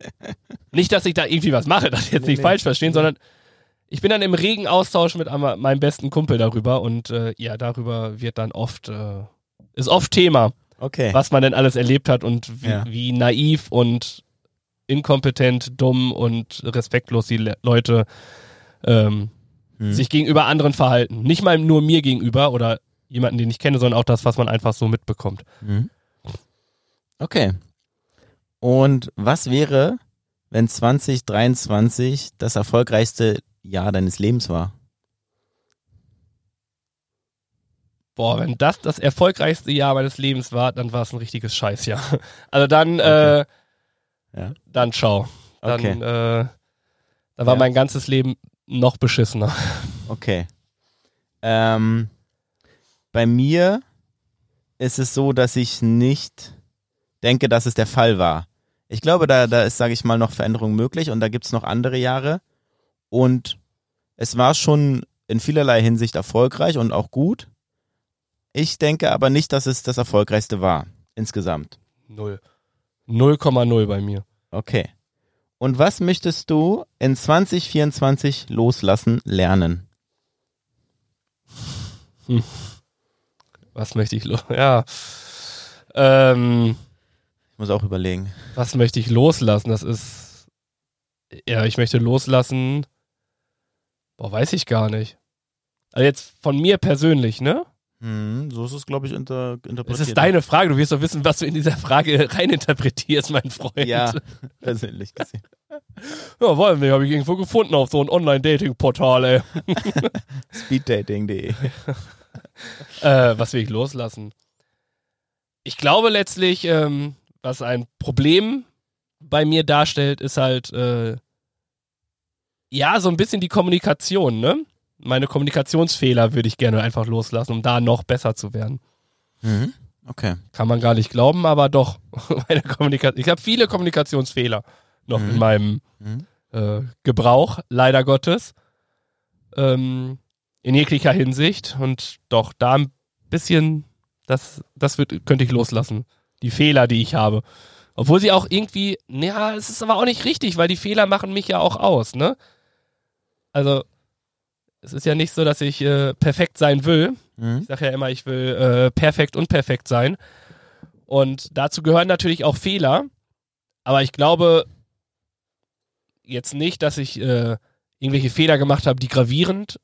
Nicht, dass ich da irgendwie was mache, das jetzt Nee, nicht nee. falsch verstehen, sondern ich bin dann im regen Austausch mit meinem besten Kumpel darüber und äh, ja, darüber wird dann oft, äh, ist oft Thema, okay. was man denn alles erlebt hat und wie, Ja. wie naiv und inkompetent, dumm und respektlos die Le Leute ähm, Mhm. sich gegenüber anderen verhalten. Nicht mal nur mir gegenüber oder jemanden, den ich kenne, sondern auch das, was man einfach so mitbekommt. Mhm. Okay. Und was wäre, wenn 2023 das erfolgreichste Jahr deines Lebens war? Boah, wenn das das erfolgreichste Jahr meines Lebens war, dann war es ein richtiges Scheißjahr. Also dann, Okay. äh, Ja. dann ciao. Dann, Okay. äh, dann war Ja. mein ganzes Leben noch beschissener. Okay. Ähm, bei mir ist es so, dass ich nicht denke, dass es der Fall war. Ich glaube, da, da ist, sage ich mal, noch Veränderung möglich und da gibt's noch andere Jahre. Und es war schon in vielerlei Hinsicht erfolgreich und auch gut. Ich denke aber nicht, dass es das erfolgreichste war, insgesamt. Null. 0,0 bei mir. Okay. Und was möchtest du in 2024 loslassen lernen? Was möchte ich los? Ja. Ähm, Ich muss auch überlegen. was möchte ich loslassen? Das ist. Ja, ich möchte loslassen. Boah, weiß ich gar nicht. Also jetzt von mir persönlich, ne? Hm, so ist es, glaube ich, inter interpretiert. Das ist deine Frage. Du wirst doch wissen, was du in dieser Frage reininterpretierst, mein Freund. Ja, persönlich gesehen. Ja, wollen wir, habe ich irgendwo gefunden auf so ein Online-Dating-Portal, ey. Speeddating.de. äh, was will ich loslassen? Ich glaube letztlich, ähm, was ein Problem bei mir darstellt, ist halt, äh, ja, so ein bisschen die Kommunikation, ne? Meine Kommunikationsfehler würde ich gerne einfach loslassen, um da noch besser zu werden. Mhm. Okay. Kann man gar nicht glauben, aber doch. Meine Kommunikation. Ich habe viele Kommunikationsfehler noch Mhm. in meinem Mhm. äh, Gebrauch, leider Gottes. Ähm, in jeglicher Hinsicht. Und doch, da ein bisschen, das, das wird, könnte ich loslassen. Die Fehler, die ich habe. Obwohl sie auch irgendwie, ja, es ist aber auch nicht richtig, weil die Fehler machen mich ja auch aus, ne? Also, es ist ja nicht so, dass ich äh, perfekt sein will. Mhm. Ich sage ja immer, ich will äh, perfekt und perfekt sein. Und dazu gehören natürlich auch Fehler. Aber ich glaube jetzt nicht, dass ich äh, irgendwelche Fehler gemacht habe, die gravierend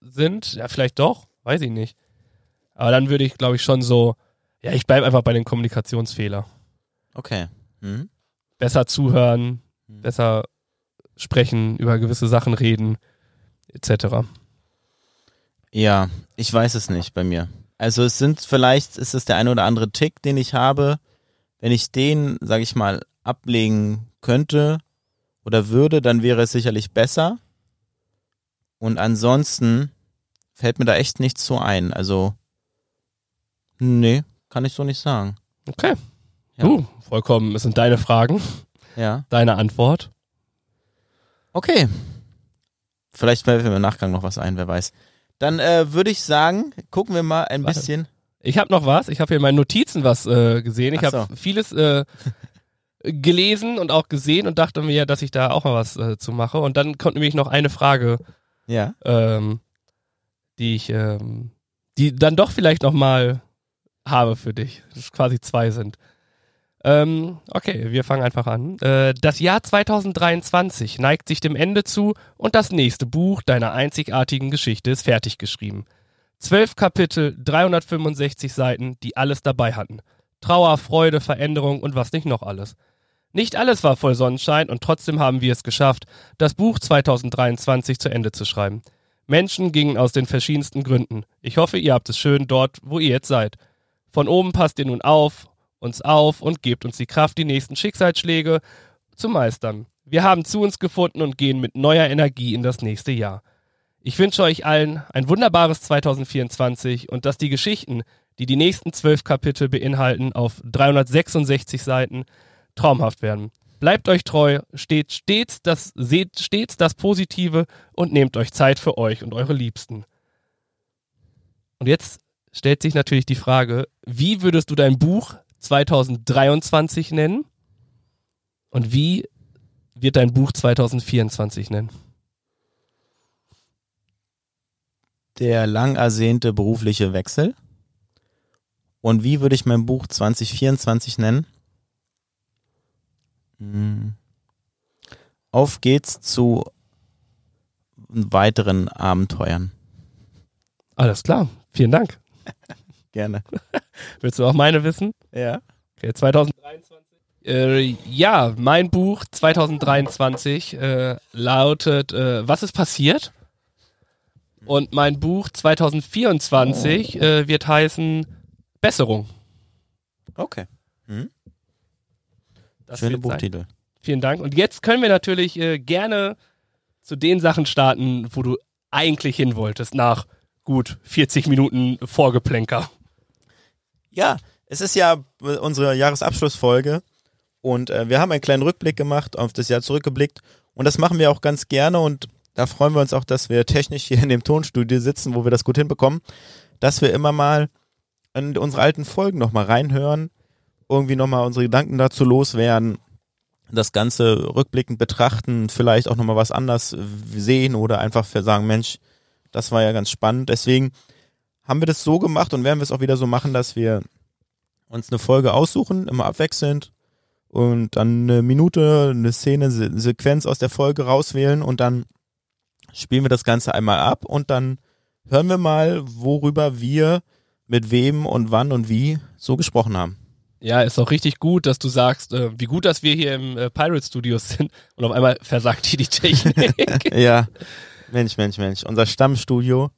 sind. Ja, vielleicht doch, weiß ich nicht. Aber dann würde ich, glaube ich, schon so, ja, ich bleibe einfach bei den Kommunikationsfehler. Okay. Mhm. Besser zuhören, Mhm. besser sprechen, über gewisse Sachen reden, etc. Ja, ich weiß es nicht bei mir. Also es sind vielleicht, ist es der eine oder andere Tick, den ich habe. Wenn ich den, sage ich mal, ablegen könnte oder würde, dann wäre es sicherlich besser. Und ansonsten fällt mir da echt nichts so ein. Also, nee, kann ich so nicht sagen. Okay. Ja. Uh, vollkommen. Es sind deine Fragen, Ja. deine Antwort. Okay. Vielleicht fällt mir im Nachgang noch was ein, wer weiß. Dann äh, würde ich sagen, gucken wir mal ein Warte. bisschen. Ich habe noch was. Ich habe hier in meinen Notizen was äh, gesehen. Ich so. habe vieles äh, gelesen und auch gesehen und dachte mir, dass ich da auch mal was äh, zu mache. Und dann kommt nämlich noch eine Frage, Ja. ähm, die ich, ähm, die dann doch vielleicht noch mal habe für dich. Das ist quasi zwei sind. Ähm, okay, wir fangen einfach an. Äh, das Jahr 2023 neigt sich dem Ende zu und das nächste Buch deiner einzigartigen Geschichte ist fertig geschrieben. Zwölf Kapitel, 365 Seiten, die alles dabei hatten. Trauer, Freude, Veränderung und was nicht noch alles. Nicht alles war voll Sonnenschein und trotzdem haben wir es geschafft, das Buch 2023 zu Ende zu schreiben. Menschen gingen aus den verschiedensten Gründen. Ich hoffe, ihr habt es schön dort, wo ihr jetzt seid. Von oben passt ihr nun auf, uns auf und gebt uns die Kraft, die nächsten Schicksalsschläge zu meistern. Wir haben zu uns gefunden und gehen mit neuer Energie in das nächste Jahr. Ich wünsche euch allen ein wunderbares 2024 und dass die Geschichten, die die nächsten zwölf Kapitel beinhalten, auf 366 Seiten traumhaft werden. Bleibt euch treu, steht stets das, seht stets das Positive und nehmt euch Zeit für euch und eure Liebsten. Und jetzt stellt sich natürlich die Frage, wie würdest du dein Buch 2023 nennen? Und wie wird dein Buch 2024 nennen? Der lang ersehnte berufliche Wechsel. Und wie würde ich mein Buch 2024 nennen? Hm. Auf geht's zu weiteren Abenteuern. Alles klar, vielen Dank. Gerne. Willst du auch meine wissen? Ja. Okay, 2023. Äh, ja, mein Buch 2023 äh, lautet äh, Was ist passiert? Und mein Buch 2024 äh, wird heißen Besserung. Okay. Das Schöne wird sein. Buchtitel. Vielen Dank. Und jetzt können wir natürlich äh, gerne zu den Sachen starten, wo du eigentlich hin wolltest, nach gut 40 Minuten Vorgeplänker. Ja, es ist ja äh, unsere Jahresabschlussfolge und äh, wir haben einen kleinen Rückblick gemacht, auf das Jahr zurückgeblickt und das machen wir auch ganz gerne und da freuen wir uns auch, dass wir technisch hier in dem Tonstudio sitzen, wo wir das gut hinbekommen, dass wir immer mal in unsere alten Folgen nochmal reinhören, irgendwie nochmal unsere Gedanken dazu loswerden, das Ganze rückblickend betrachten, vielleicht auch nochmal was anders sehen oder einfach sagen, Mensch, das war ja ganz spannend. Deswegen haben wir das so gemacht und werden wir es auch wieder so machen, dass wir uns eine Folge aussuchen, immer abwechselnd und dann eine Minute, eine Szene, eine Sequenz aus der Folge rauswählen und dann spielen wir das Ganze einmal ab und dann hören wir mal, worüber wir mit wem und wann und wie so gesprochen haben. Ja, ist auch richtig gut, dass du sagst, äh, wie gut, dass wir hier im äh, Pirate Studios sind und auf einmal versagt hier die Technik. ja, Mensch, Mensch, Mensch. Unser Stammstudio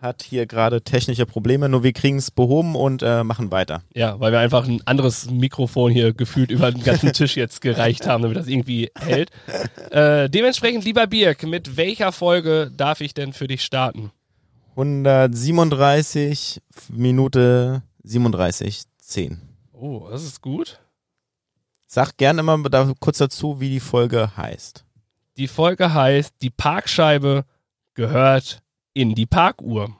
hat hier gerade technische Probleme, nur wir kriegen es behoben und äh, machen weiter. Ja, weil wir einfach ein anderes Mikrofon hier gefühlt über den ganzen Tisch jetzt gereicht haben, damit das irgendwie hält. Äh, dementsprechend, lieber Birk, mit welcher Folge darf ich denn für dich starten? 137 Minute 37, 10. Oh, das ist gut. Sag gerne immer da kurz dazu, wie die Folge heißt. Die Folge heißt, die Parkscheibe gehört in die Parkuhr.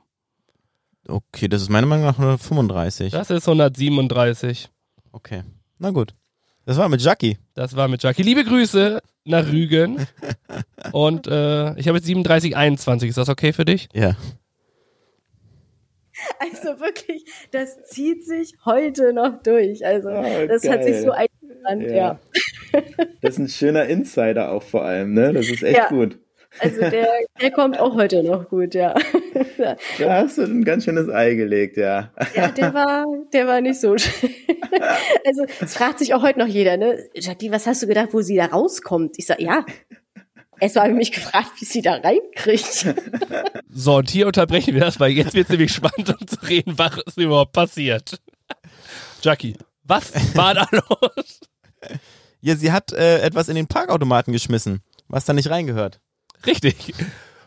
Okay, das ist meiner Meinung nach 135. Das ist 137. Okay, na gut. Das war mit Jackie. Das war mit Jackie. Liebe Grüße nach Rügen. Und äh, ich habe jetzt 3721. Ist das okay für dich? Ja. Also wirklich, das zieht sich heute noch durch. Also oh, das geil. hat sich so eingebrannt, ja. ja. Das ist ein schöner Insider auch vor allem, ne? Das ist echt ja. gut. Also der, der kommt auch heute noch gut, ja. Da hast du ein ganz schönes Ei gelegt, ja. Ja, der war, der war nicht so schön. Also es fragt sich auch heute noch jeder, ne? Jackie, was hast du gedacht, wo sie da rauskommt? Ich sag, ja, Erstmal habe ich mich gefragt, wie sie da reinkriegt. So, und hier unterbrechen wir das, weil jetzt wird es nämlich spannend, um zu reden, was ist überhaupt passiert. Jackie, was war da los? Ja, sie hat äh, etwas in den Parkautomaten geschmissen, was da nicht reingehört. Richtig.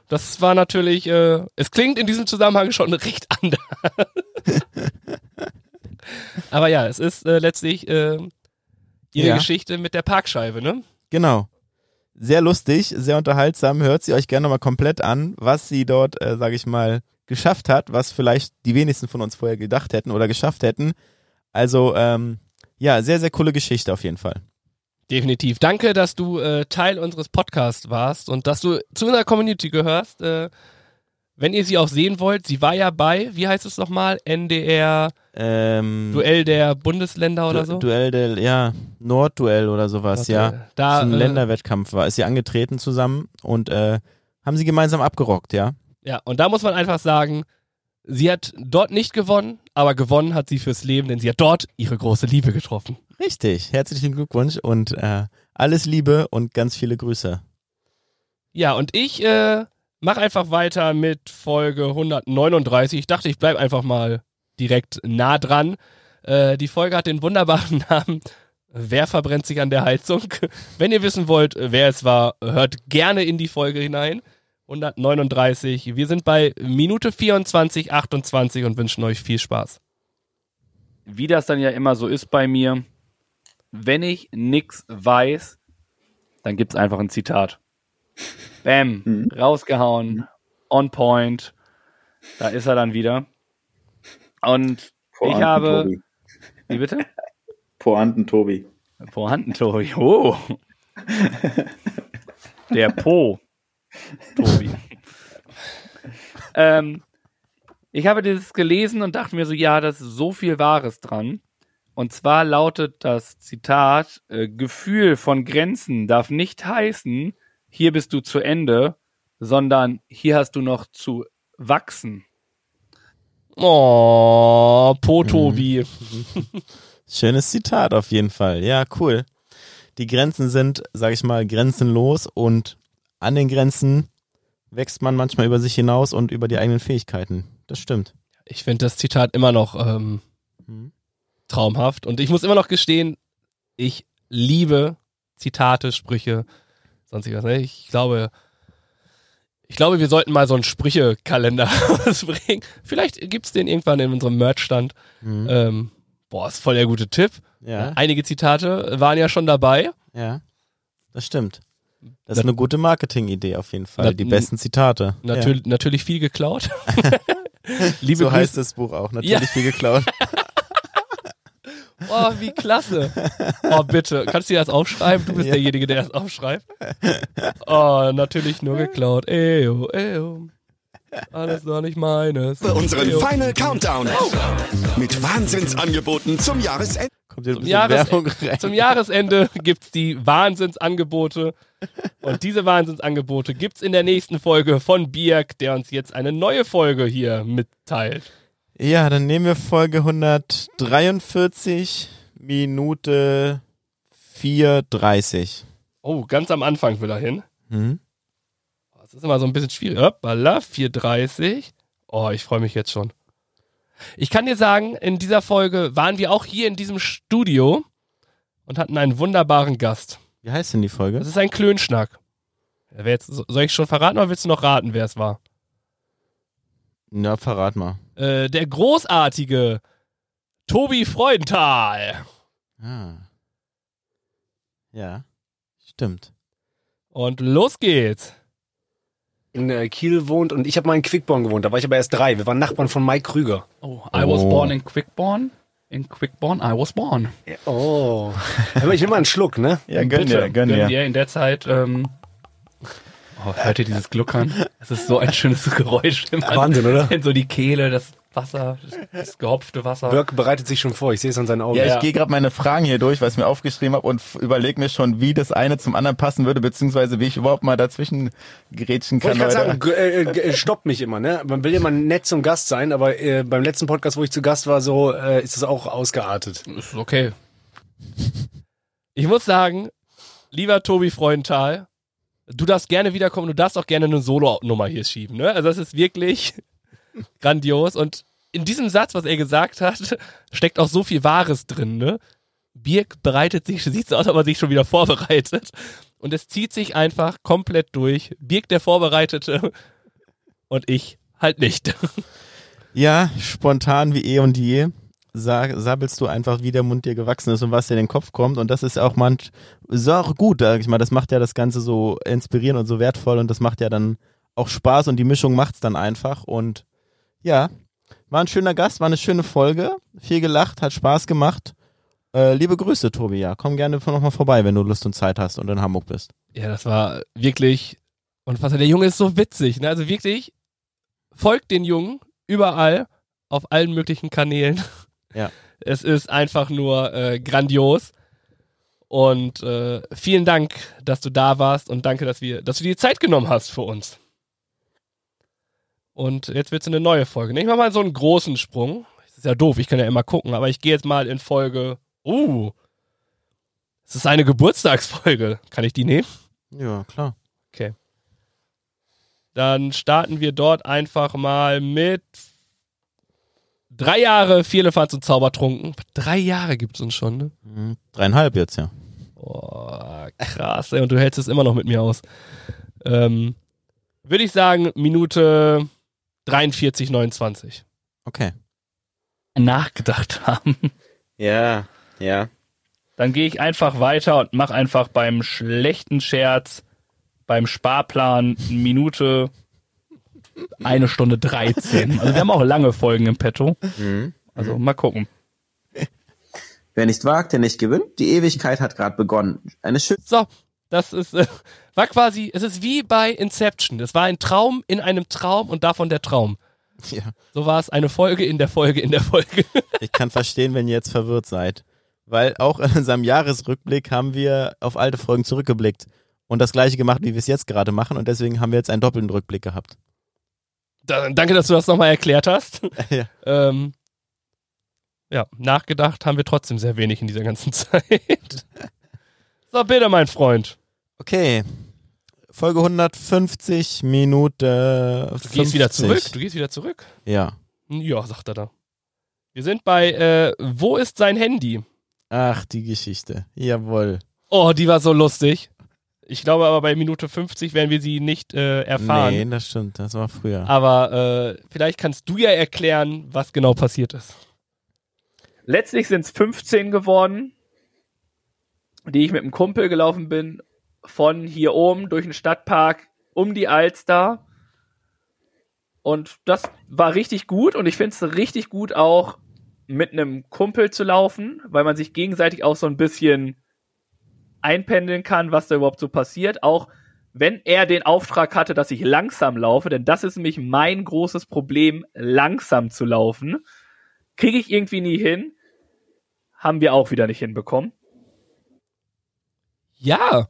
Das war natürlich, äh, es klingt in diesem Zusammenhang schon recht anders. Aber ja, es ist äh, letztlich äh, ihre ja. Geschichte mit der Parkscheibe, ne? Genau sehr lustig, sehr unterhaltsam. Hört sie euch gerne nochmal komplett an, was sie dort, äh, sage ich mal, geschafft hat, was vielleicht die wenigsten von uns vorher gedacht hätten oder geschafft hätten. Also ähm, ja, sehr, sehr coole Geschichte auf jeden Fall. Definitiv. Danke, dass du äh, Teil unseres Podcasts warst und dass du zu unserer Community gehörst. Äh, wenn ihr sie auch sehen wollt, sie war ja bei, wie heißt es nochmal, NDR ähm, Duell der Bundesländer oder so? Duell der, ja, Nordduell oder sowas, okay. ja. Da, ein äh, Länderwettkampf war, ist sie angetreten zusammen und äh, haben sie gemeinsam abgerockt, ja. Ja, und da muss man einfach sagen, sie hat dort nicht gewonnen, aber gewonnen hat sie fürs Leben, denn sie hat dort ihre große Liebe getroffen. Richtig, herzlichen Glückwunsch und äh, alles Liebe und ganz viele Grüße. Ja, und ich äh, mach einfach weiter mit Folge 139. Ich dachte, ich bleib einfach mal direkt nah dran. Äh, die Folge hat den wunderbaren Namen Wer verbrennt sich an der Heizung? Wenn ihr wissen wollt, wer es war, hört gerne in die Folge hinein. 139. Wir sind bei Minute 24, 28 und wünschen euch viel Spaß. Wie das dann ja immer so ist bei mir, wenn ich nichts weiß, dann gibt es einfach ein Zitat. Bam, mhm. rausgehauen, on point. Da ist er dann wieder. Und Pointen ich habe. Tobi. Wie bitte? Pointen Tobi. Pointen Tobi. Oh. Der Po. Tobi. ähm, ich habe dieses gelesen und dachte mir so, ja, das ist so viel Wahres dran. Und zwar lautet das Zitat, äh, Gefühl von Grenzen darf nicht heißen, hier bist du zu Ende, sondern hier hast du noch zu wachsen. Oh, Potobi. Mhm. Schönes Zitat auf jeden Fall. Ja, cool. Die Grenzen sind, sag ich mal, grenzenlos und an den Grenzen wächst man manchmal über sich hinaus und über die eigenen Fähigkeiten. Das stimmt. Ich finde das Zitat immer noch ähm, mhm. traumhaft und ich muss immer noch gestehen, ich liebe Zitate, Sprüche, sonstiges. Ne? Ich glaube, ich glaube, wir sollten mal so einen Sprüchekalender ausbringen. Vielleicht gibt's den irgendwann in unserem Merchstand. Mhm. Ähm, boah, ist voll der gute Tipp. Ja. Einige Zitate waren ja schon dabei. Ja, das stimmt. Das ist eine gute Marketingidee auf jeden Fall. Die besten Zitate. Natürlich, ja. natürlich viel geklaut. Liebe so Grüße. heißt das Buch auch. Natürlich ja. viel geklaut. Oh, wie klasse. Oh, bitte. Kannst du dir das aufschreiben? Du bist ja. derjenige, der das aufschreibt. Oh, natürlich nur geklaut. Eyo, eyo. Alles noch nicht meines. Für unseren. Final Countdown. Mit Wahnsinnsangeboten zum Jahresende. Kommt hier Zum, Jahres zum Jahresende gibt's die Wahnsinnsangebote. Und diese Wahnsinnsangebote gibt's in der nächsten Folge von Birk, der uns jetzt eine neue Folge hier mitteilt. Ja, dann nehmen wir Folge 143, Minute 4,30. Oh, ganz am Anfang will er hin. Mhm. Das ist immer so ein bisschen schwierig. Hoppala, 430. Oh, ich freue mich jetzt schon. Ich kann dir sagen, in dieser Folge waren wir auch hier in diesem Studio und hatten einen wunderbaren Gast. Wie heißt denn die Folge? Das ist ein Klönschnack. Jetzt, soll ich schon verraten oder willst du noch raten, wer es war? Na, verrat mal. Äh, der großartige Tobi Freudenthal. Ah. Ja, stimmt. Und los geht's. In äh, Kiel wohnt und ich habe mal in Quickborn gewohnt. Da war ich aber erst drei. Wir waren Nachbarn von Mike Krüger. Oh, I was Oh. born in Quickborn. In Quickborn, I was born. Oh. Aber ich nehme mal einen Schluck, ne? Ja, gönn dir, gönn dir. dir in der Zeit. Ähm, oh, hört ihr dieses Gluckern? Es ist so ein schönes Geräusch. Wenn man- Wahnsinn, oder? wenn so die Kehle, das Wasser, das, gehopfte Wasser. Dirk bereitet sich schon vor. Ich sehe es an seinen Augen. Ja, Ja. ich gehe gerade meine Fragen hier durch, was ich mir aufgeschrieben habe und überlege mir schon, wie das eine zum anderen passen würde, beziehungsweise wie ich überhaupt mal dazwischen grätschen kann. Wollte ich gerade Leute. sagen, äh, g- stoppt mich immer, ne? Man will immer nett zum Gast sein, aber äh, beim letzten Podcast, wo ich zu Gast war, so äh, ist es auch ausgeartet. ist okay. Ich muss sagen, lieber Tobi Freudenthal, du darfst gerne wiederkommen, du darfst auch gerne eine Solo-Nummer hier schieben. Ne? Also das ist wirklich grandios. Und in diesem Satz, was er gesagt hat, steckt auch so viel Wahres drin. Ne? Birk bereitet sich, sieht so aus, als ob er sich schon wieder vorbereitet. Und es zieht sich einfach komplett durch. Birk der Vorbereitete und ich halt nicht. Ja, spontan wie eh und je. Sabbelst du einfach, wie der Mund dir gewachsen ist und was dir in den Kopf kommt. Und das ist auch manch, ist auch gut, sag ich mal. Das macht ja das Ganze so inspirierend und so wertvoll und das macht ja dann auch Spaß und die Mischung macht's dann einfach. Und ja, war ein schöner Gast, war eine schöne Folge. Viel gelacht, hat Spaß gemacht. Äh, liebe Grüße, Tobi, ja. Komm gerne nochmal vorbei, wenn du Lust und Zeit hast und in Hamburg bist. Ja, das war wirklich. Und was der Junge ist so witzig. Ne? Also wirklich, folgt den Jungen überall, auf allen möglichen Kanälen. Ja. Es ist einfach nur äh, grandios. Und äh, vielen Dank, dass du da warst und danke, dass, wir, dass du dir die Zeit genommen hast für uns. Und jetzt wird's eine neue Folge. Ich mach mal so einen großen Sprung. Das ist ja doof, ich kann ja immer gucken, aber ich gehe jetzt mal in Folge. Uh, es ist eine Geburtstagsfolge. Kann ich die nehmen? Ja, klar. Dann starten wir dort einfach mal mit drei Jahre Vierlefanz und Zaubertrunken. Drei Jahre gibt's uns schon, ne? Mhm. Dreieinhalb jetzt, ja. Boah, krass, ey, und du hältst es immer noch mit mir aus. Ähm, Würde ich sagen, Minute 43, 29. Okay. Nachgedacht haben. Ja, ja. Dann gehe ich einfach weiter und mache einfach beim schlechten Scherz, beim Sparplan eine Minute eine Stunde 13. Also wir haben auch lange Folgen im Petto. Mhm. Also mal gucken. Wer nicht wagt, der nicht gewinnt. Die Ewigkeit hat gerade begonnen. Eine schöne So, das ist, äh, war quasi, es ist wie bei Inception. Das war ein Traum in einem Traum und davon der Traum. Ja. So war es eine Folge in der Folge in der Folge. Ich kann verstehen, wenn ihr jetzt verwirrt seid. Weil auch in unserem Jahresrückblick haben wir auf alte Folgen zurückgeblickt und das gleiche gemacht, wie wir es jetzt gerade machen und deswegen haben wir jetzt einen doppelten Rückblick gehabt. Da, danke, dass du das nochmal erklärt hast. Ja. Ähm, ja, nachgedacht haben wir trotzdem sehr wenig in dieser ganzen Zeit. So, bitte, mein Freund. Okay. Folge 150, Minute. Du gehst wieder zurück. Du gehst wieder zurück. Ja. Ja, sagt er da. Wir sind bei, äh, wo ist sein Handy? Ach, die Geschichte. Jawohl. Oh, die war so lustig. Ich glaube aber bei Minute 50 werden wir sie nicht äh, erfahren. Nee, das stimmt. Das war früher. Aber äh, vielleicht kannst du ja erklären, was genau passiert ist. Letztlich sind es 15 geworden, die ich mit einem Kumpel gelaufen bin, von hier oben durch den Stadtpark um die Alster. Und das war richtig gut und ich finde es richtig gut auch mit einem Kumpel zu laufen, weil man sich gegenseitig auch so ein bisschen einpendeln kann, was da überhaupt so passiert. Auch wenn er den Auftrag hatte, dass ich langsam laufe, denn das ist nämlich mein großes Problem, langsam zu laufen. Kriege ich irgendwie nie hin. haben wir auch wieder nicht hinbekommen. Ja,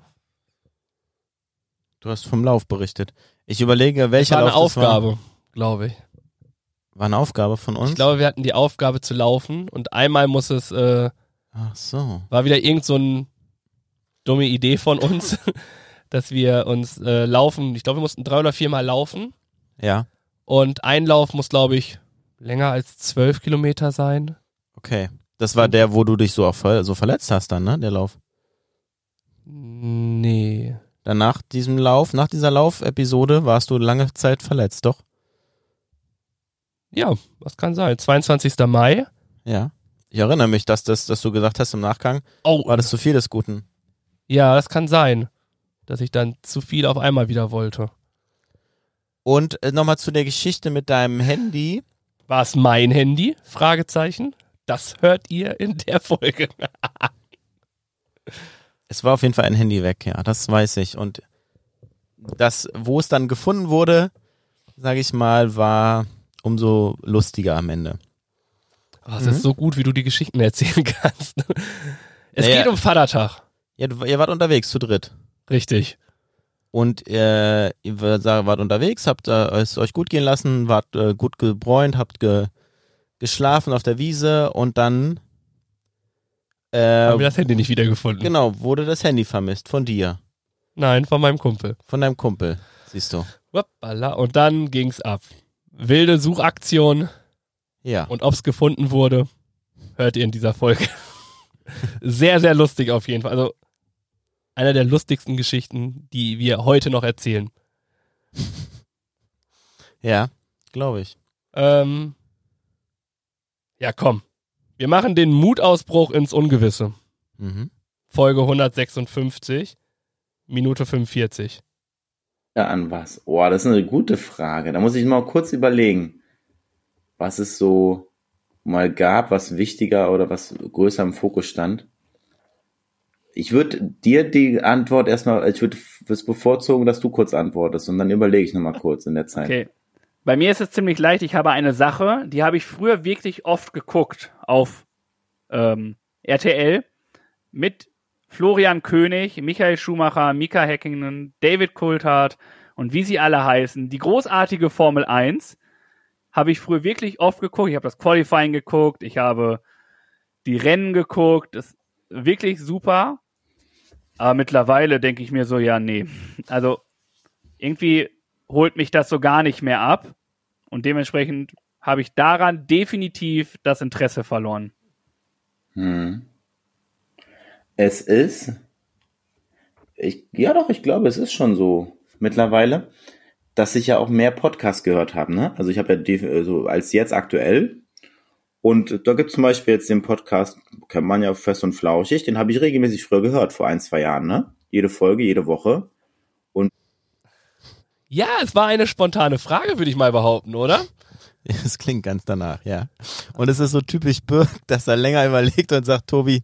Du hast vom Lauf berichtet. Ich überlege, das welcher war eine Lauf Aufgabe, glaube ich. War. war eine Aufgabe von uns? Ich glaube, wir hatten die Aufgabe zu laufen und einmal muss es, äh, Ach so. war wieder irgend so eine dumme Idee von uns, dass wir uns äh, laufen, ich glaube, wir mussten drei oder viermal laufen Ja, und ein Lauf muss, glaube ich, länger als zwölf Kilometer sein. okay. Das war der, wo du dich so auch ver so verletzt hast dann, ne? Der Lauf. Nee. Dann nach diesem Lauf, nach dieser Laufepisode warst du lange Zeit verletzt, doch? Ja, was kann sein. 22. Mai. Ja. Ich erinnere mich, dass, das, dass du gesagt hast im Nachgang, Oh, war das zu viel des Guten. ja, das kann sein, dass ich dann zu viel auf einmal wieder wollte. Und äh, nochmal zu der Geschichte mit deinem Handy. War es mein Handy? Fragezeichen. Das hört ihr in der Folge. Es war auf jeden Fall ein Handy weg, ja, das weiß ich. Und das, wo es dann gefunden wurde, sage ich mal, war umso lustiger am Ende. Oh, es ist so gut, wie du die Geschichten erzählen kannst. Es Naja. geht um Vatertag. Ja, ihr wart unterwegs zu dritt. Richtig. Und äh, ihr war- wart unterwegs, habt äh, es euch gut gehen lassen, wart äh, gut gebräunt, habt ge geschlafen auf der Wiese und dann äh, Haben wir das Handy nicht wiedergefunden? genau wurde das Handy vermisst von dir, Nein, von meinem Kumpel. von deinem Kumpel, siehst du. Hoppala. Und dann ging's ab. Wilde Suchaktion. Ja. Und ob's gefunden wurde, hört ihr in dieser Folge. sehr, sehr lustig auf jeden Fall. Also einer der lustigsten Geschichten, die wir heute noch erzählen. Ja, glaube ich. Ähm, ja, komm. Wir machen den Mutausbruch ins Ungewisse. Mhm. Folge 156, Minute 45. Ja, an was? Oh, das ist eine gute Frage. Da muss ich mal kurz überlegen, was es so mal gab, was wichtiger oder was größer im Fokus stand. Ich würde dir die Antwort erstmal, ich würde es bevorzugen, dass du kurz antwortest und dann überlege ich nochmal kurz in der Zeit. Okay. Bei mir ist es ziemlich leicht. Ich habe eine Sache, die habe ich früher wirklich oft geguckt auf ähm, RTL mit Florian König, Michael Schumacher, Mika Häkkinen, David Coulthard und wie sie alle heißen. Die großartige Formel 1 habe ich früher wirklich oft geguckt. Ich habe das Qualifying geguckt, ich habe die Rennen geguckt. Das ist wirklich super. Aber mittlerweile denke ich mir so, ja, nee. Also irgendwie holt mich das so gar nicht mehr ab. Und dementsprechend habe ich daran definitiv das Interesse verloren. Hm. Es ist, ich, ja doch, ich glaube, es ist schon so mittlerweile, dass ich ja auch mehr Podcasts gehört habe. Ne? Also ich habe ja so als jetzt aktuell. Und da gibt es zum Beispiel jetzt den Podcast, kennt man ja fest und flauschig, den habe ich regelmäßig früher gehört, vor ein, zwei Jahren. Ne? Jede Folge, jede Woche. Ja, es war eine spontane Frage, würde ich mal behaupten, oder? Es klingt ganz danach, ja. Und es ist so typisch Birk, dass er länger überlegt und sagt, Tobi,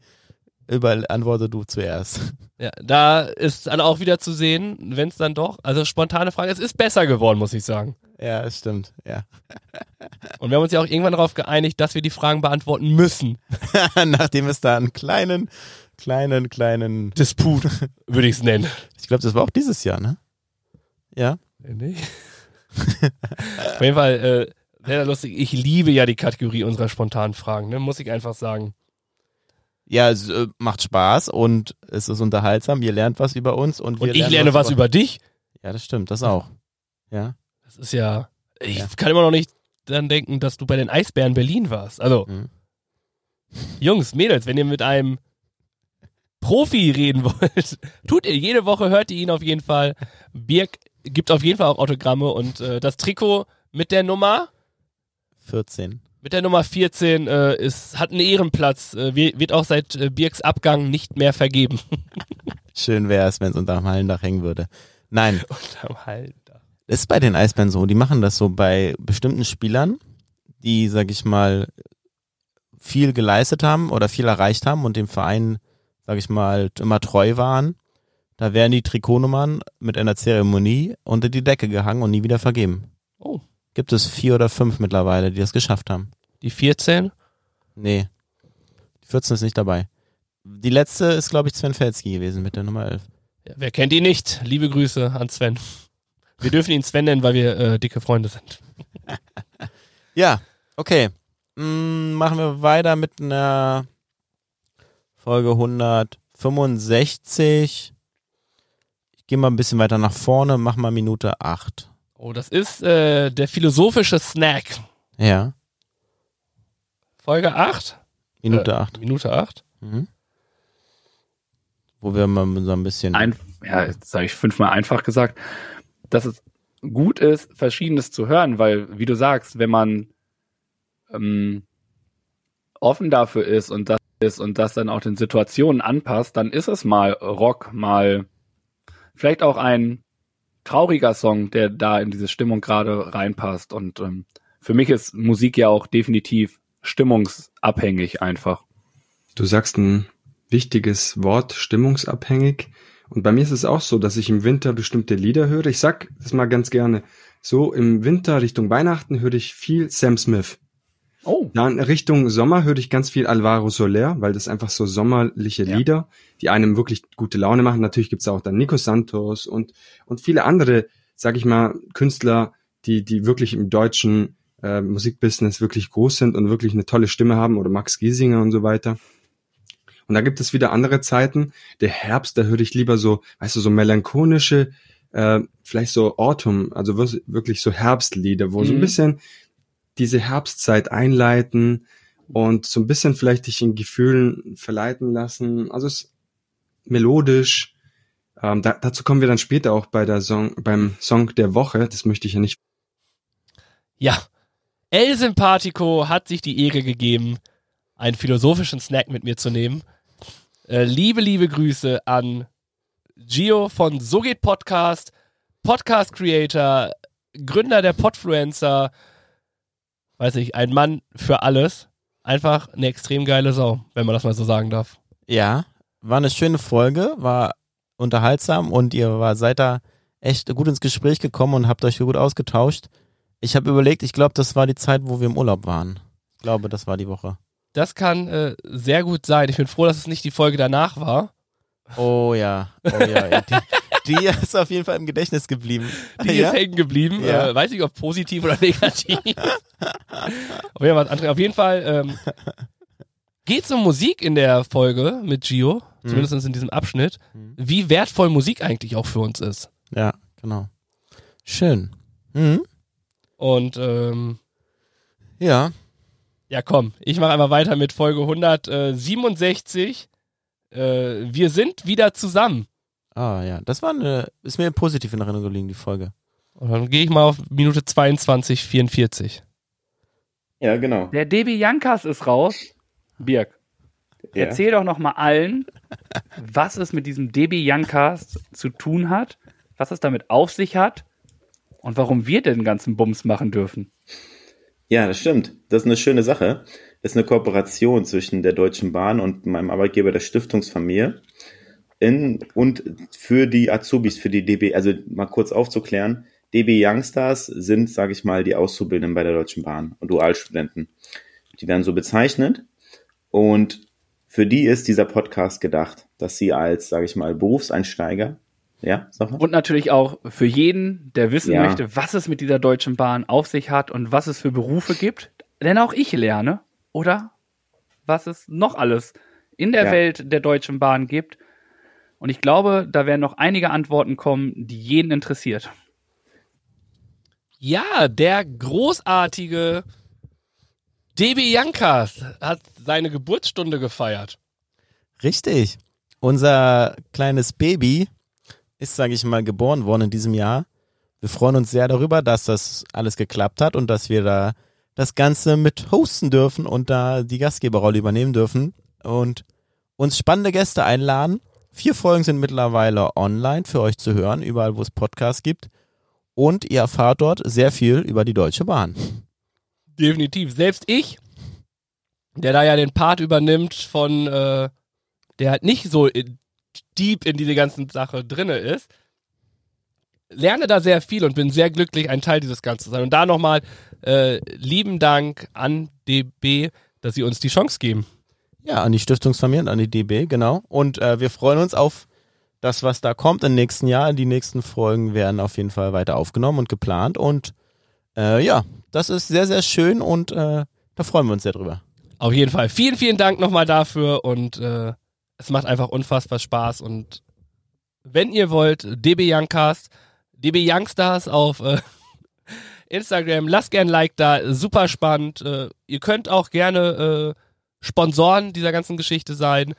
über, antworte du zuerst. Ja, da ist dann auch wieder zu sehen, wenn es dann doch, also spontane Frage, es ist besser geworden, muss ich sagen. Ja, es stimmt, ja. Und wir haben uns ja auch irgendwann darauf geeinigt, dass wir die Fragen beantworten müssen. Nachdem es da einen kleinen, kleinen, kleinen, Disput, würde ich es nennen. ich glaube, das war auch dieses Jahr, ne? Ja. Nee. Auf jeden Fall, äh, sehr, sehr lustig. Ich liebe ja die Kategorie unserer spontanen Fragen, ne? muss ich einfach sagen. Ja, es äh, macht Spaß und es ist unterhaltsam. Ihr lernt was über uns und wir Und ich lerne was über dich. Ja, das stimmt, das auch. Ja. Das ist ja, ich Ja. kann immer noch nicht dann denken, dass du bei den Eisbären Berlin warst. Also, Mhm. Jungs, Mädels, wenn ihr mit einem Profi reden wollt, tut ihr jede Woche, hört ihr ihn auf jeden Fall. Birk gibt auf jeden Fall auch Autogramme und äh, das Trikot mit der Nummer 14. mit der Nummer 14 äh, ist, hat einen Ehrenplatz, äh, wir- wird auch seit äh, Birks Abgang nicht mehr vergeben. Schön wäre es, wenn es unterm Hallendach hängen würde. Nein, Unterm Halter. das ist bei den Eisbären so. Die machen das so bei bestimmten Spielern, die, sag ich mal, viel geleistet haben oder viel erreicht haben und dem Verein, sag ich mal, immer treu waren. Da werden die Trikotnummern mit einer Zeremonie unter die Decke gehangen und nie wieder vergeben. Oh, Gibt es vier oder fünf mittlerweile, die das geschafft haben. die 14? Nee. Die 14 ist nicht dabei. Die letzte ist, glaube ich, Sven Felski gewesen mit der Nummer 11. Ja, wer kennt ihn nicht? Liebe Grüße an Sven. Wir dürfen ihn Sven nennen, weil wir äh, dicke Freunde sind. Ja, okay. Mm, machen wir weiter mit einer Folge 165. Gehe mal ein bisschen weiter nach vorne, mach mal Minute 8. Oh, das ist äh, der philosophische Snack. Ja, Folge 8? Minute Äh, 8. Minute 8. Mhm. Wo wir mal so ein bisschen. ein, ja, jetzt sage ich fünfmal einfach gesagt, dass es gut ist, Verschiedenes zu hören, weil, wie du sagst, wenn man ähm, offen dafür ist und das ist und das dann auch den Situationen anpasst, dann ist es mal Rock, mal vielleicht auch ein trauriger Song, der da in diese Stimmung gerade reinpasst. Und ähm, für mich ist Musik ja auch definitiv stimmungsabhängig einfach. Du sagst ein wichtiges Wort, stimmungsabhängig. Und bei mir ist es auch so, dass ich im Winter bestimmte Lieder höre. Ich sag das mal ganz gerne. So im Winter Richtung Weihnachten höre ich viel Sam Smith. Oh. Dann Richtung Sommer höre ich ganz viel Alvaro Soler, weil das einfach so sommerliche Ja. Lieder, die einem wirklich gute Laune machen. Natürlich gibt's auch dann Nico Santos und, und viele andere, sag ich mal, Künstler, die, die wirklich im deutschen äh, Musikbusiness wirklich groß sind und wirklich eine tolle Stimme haben oder Max Giesinger und so weiter. Und da gibt es wieder andere Zeiten. Der Herbst, da höre ich lieber so, weißt du, so melancholische, äh, vielleicht so Autumn, also wir- wirklich so Herbstlieder, wo so ein Mhm. bisschen diese Herbstzeit einleiten und so ein bisschen vielleicht dich in Gefühlen verleiten lassen. Also es ist melodisch. Ähm, da, dazu kommen wir dann später auch bei der Song, beim Song der Woche. Das möchte ich ja nicht Ja. El Sympathico hat sich die Ehre gegeben, einen philosophischen Snack mit mir zu nehmen. Äh, liebe, liebe Grüße an Gio von So geht Podcast, Podcast Creator, Gründer der Podfluencer, weiß ich, ein Mann für alles. Einfach eine extrem geile Sau, wenn man das mal so sagen darf. Ja, war eine schöne Folge, war unterhaltsam und ihr war, seid da echt gut ins Gespräch gekommen und habt euch gut ausgetauscht. Ich habe überlegt, ich glaube, das war die Zeit, wo wir im Urlaub waren. Ich glaube, das war die Woche. Das kann äh, sehr gut sein. Ich bin froh, dass es nicht die Folge danach war. Oh ja, oh ja. Die, ist auf jeden Fall im Gedächtnis geblieben. Die ja? ist hängen geblieben. Ja. Äh, weiß nicht, ob positiv oder negativ. auf, jeden Fall, André, auf jeden Fall ähm, geht es um Musik in der Folge mit Gio, Mhm. zumindest in diesem Abschnitt, Mhm. wie wertvoll Musik eigentlich auch für uns ist. Ja, genau. Schön. Mhm. Und ähm, Ja, ja, komm, ich mache einfach weiter mit Folge 167. Äh, wir sind wieder zusammen. Ah ja, das war eine, ist mir positiv in Erinnerung gelegen, die Folge. Und dann gehe ich mal auf Minute 22, 44. Ja, genau. Der DB Jankas ist raus. Birg, Ja. erzähl doch noch mal allen, was es mit diesem DB Jankas zu tun hat, was es damit auf sich hat und warum wir den ganzen Bums machen dürfen. Ja, das stimmt. Das ist eine schöne Sache. Das ist eine Kooperation zwischen der Deutschen Bahn und meinem Arbeitgeber der Stiftungsfamilie. In, und für die Azubis, für die DB, also mal kurz aufzuklären, DB Youngstars sind, sage ich mal, die Auszubildenden bei der Deutschen Bahn und Dualstudenten. Die werden so bezeichnet. Und für die ist dieser Podcast gedacht, dass sie als, sage ich mal, Berufseinsteiger, ja. Und natürlich auch für jeden, der wissen Ja. möchte, was es mit dieser Deutschen Bahn auf sich hat und was es für Berufe gibt. Denn auch ich lerne, oder? Was es noch alles in der Ja. Welt der Deutschen Bahn gibt. Und ich glaube, da werden noch einige Antworten kommen, die jeden interessiert. Ja, der großartige DB Jankas hat seine Geburtsstunde gefeiert. Richtig. Unser kleines Baby ist, sage ich mal, geboren worden in diesem Jahr. Wir freuen uns sehr darüber, dass das alles geklappt hat und dass wir da das Ganze mit hosten dürfen und da die Gastgeberrolle übernehmen dürfen und uns spannende Gäste einladen. Vier Folgen sind mittlerweile online für euch zu hören, überall wo es Podcasts gibt. Und ihr erfahrt dort sehr viel über die Deutsche Bahn. Definitiv. Selbst ich, der da ja den Part übernimmt von, äh, der halt nicht so in, deep in diese ganzen Sache drinne ist, lerne da sehr viel und bin sehr glücklich, ein Teil dieses Ganzen zu sein. Und da nochmal äh, lieben Dank an DB, dass sie uns die Chance geben. Ja, an die Stiftungsfamilie und an die DB, genau. Und äh, wir freuen uns auf das, was da kommt im nächsten Jahr. Die nächsten Folgen werden auf jeden Fall weiter aufgenommen und geplant. Und äh, ja, das ist sehr, sehr schön und äh, da freuen wir uns sehr drüber. Auf jeden Fall. Vielen, vielen Dank nochmal dafür und äh, es macht einfach unfassbar Spaß. Und wenn ihr wollt, DB Youngcast, DB Youngstars auf äh, Instagram, lasst gern ein Like da, super spannend. Äh, ihr könnt auch gerne äh, Sponsoren dieser ganzen Geschichte sein.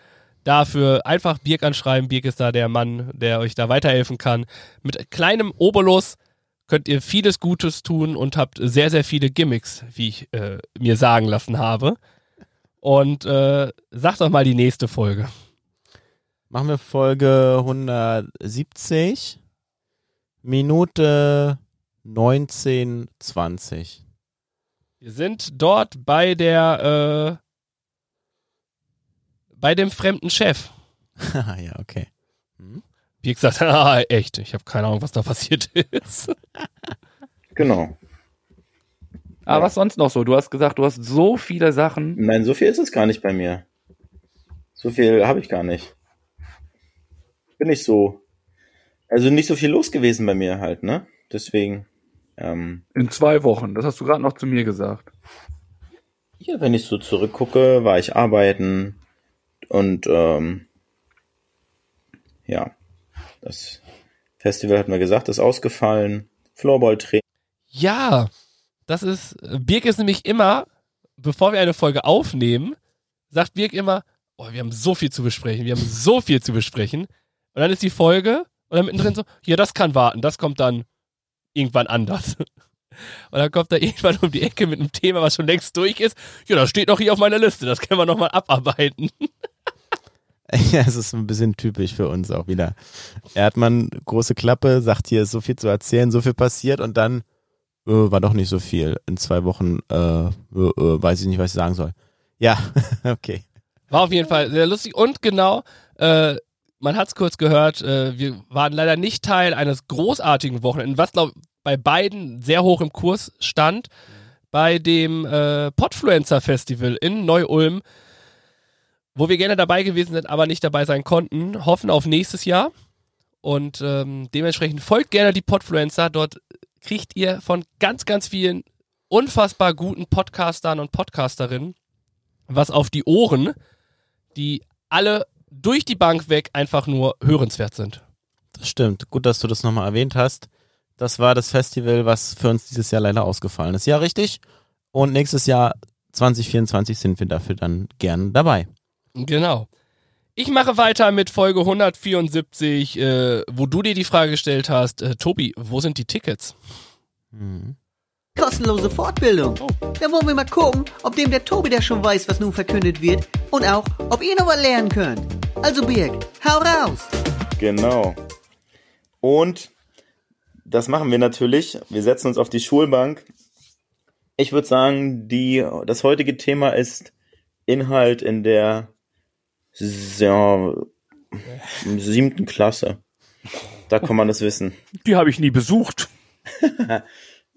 Dafür einfach Birk anschreiben. Birk ist da der Mann, der euch da weiterhelfen kann. Mit kleinem Obolus könnt ihr vieles Gutes tun und habt sehr, sehr viele Gimmicks, wie ich äh, mir sagen lassen habe. Und äh, sagt doch mal die nächste Folge. Machen wir Folge 170, Minute 1920. Wir sind dort bei der, äh, bei dem fremden Chef. ja, okay. Wie gesagt, ah, echt, ich habe keine Ahnung, was da passiert ist. Genau. Aber was sonst noch so? Du hast gesagt, du hast so viele Sachen. Nein, so viel ist es gar nicht bei mir. So viel habe ich gar nicht. Bin nicht so. Also nicht so viel los gewesen bei mir halt, ne? Deswegen. Ähm, In zwei Wochen. Das hast du gerade noch zu mir gesagt. ja, wenn ich so zurückgucke, war ich arbeiten und ähm, ja, das Festival hat mir gesagt, ist ausgefallen. Floorball-Training. Ja, das ist, Birk ist nämlich immer, bevor wir eine Folge aufnehmen, sagt Birk immer, oh, wir haben so viel zu besprechen, wir haben so viel zu besprechen. Und dann ist die Folge und dann mittendrin so, ja, das kann warten, das kommt dann irgendwann anders. Und dann kommt er irgendwann um die Ecke mit einem Thema, was schon längst durch ist. Ja, das steht noch hier auf meiner Liste, das können wir nochmal abarbeiten. Ja, es ist ein bisschen typisch für uns auch wieder. Er hat mal große Klappe, sagt hier ist so viel zu erzählen, so viel passiert und dann äh, war doch nicht so viel. In zwei Wochen äh, äh, äh, weiß ich nicht, was ich sagen soll. Ja, okay. War auf jeden Fall sehr lustig und genau, äh, man hat es kurz gehört, äh, wir waren leider nicht Teil eines großartigen Wochenendes, was glaube bei beiden sehr hoch im Kurs stand, bei dem äh, Podfluencer Festival in Neu-Ulm, wo wir gerne dabei gewesen sind, aber nicht dabei sein konnten, hoffen auf nächstes Jahr und ähm, dementsprechend folgt gerne die Podfluencer, dort kriegt ihr von ganz, ganz vielen unfassbar guten Podcastern und Podcasterinnen was auf die Ohren, die alle durch die Bank weg einfach nur hörenswert sind. Das stimmt. Gut, dass du das nochmal erwähnt hast. Das war das Festival, was für uns dieses Jahr leider ausgefallen ist. Ja, richtig. Und nächstes Jahr 2024 sind wir dafür dann gern dabei. Genau. Ich mache weiter mit Folge 174, äh, wo du dir die Frage gestellt hast, äh, Tobi, wo sind die Tickets? Kostenlose Fortbildung. Da wollen wir mal gucken, ob dem der Tobi der schon weiß, was nun verkündet wird und auch, ob ihr noch was lernen könnt. Also Birg, hau raus! Genau. Und das machen wir natürlich. Wir setzen uns auf die Schulbank. Ich würde sagen, die, das heutige Thema ist Inhalt in der ja, siebten Klasse. Da kann man das wissen. Die habe ich nie besucht.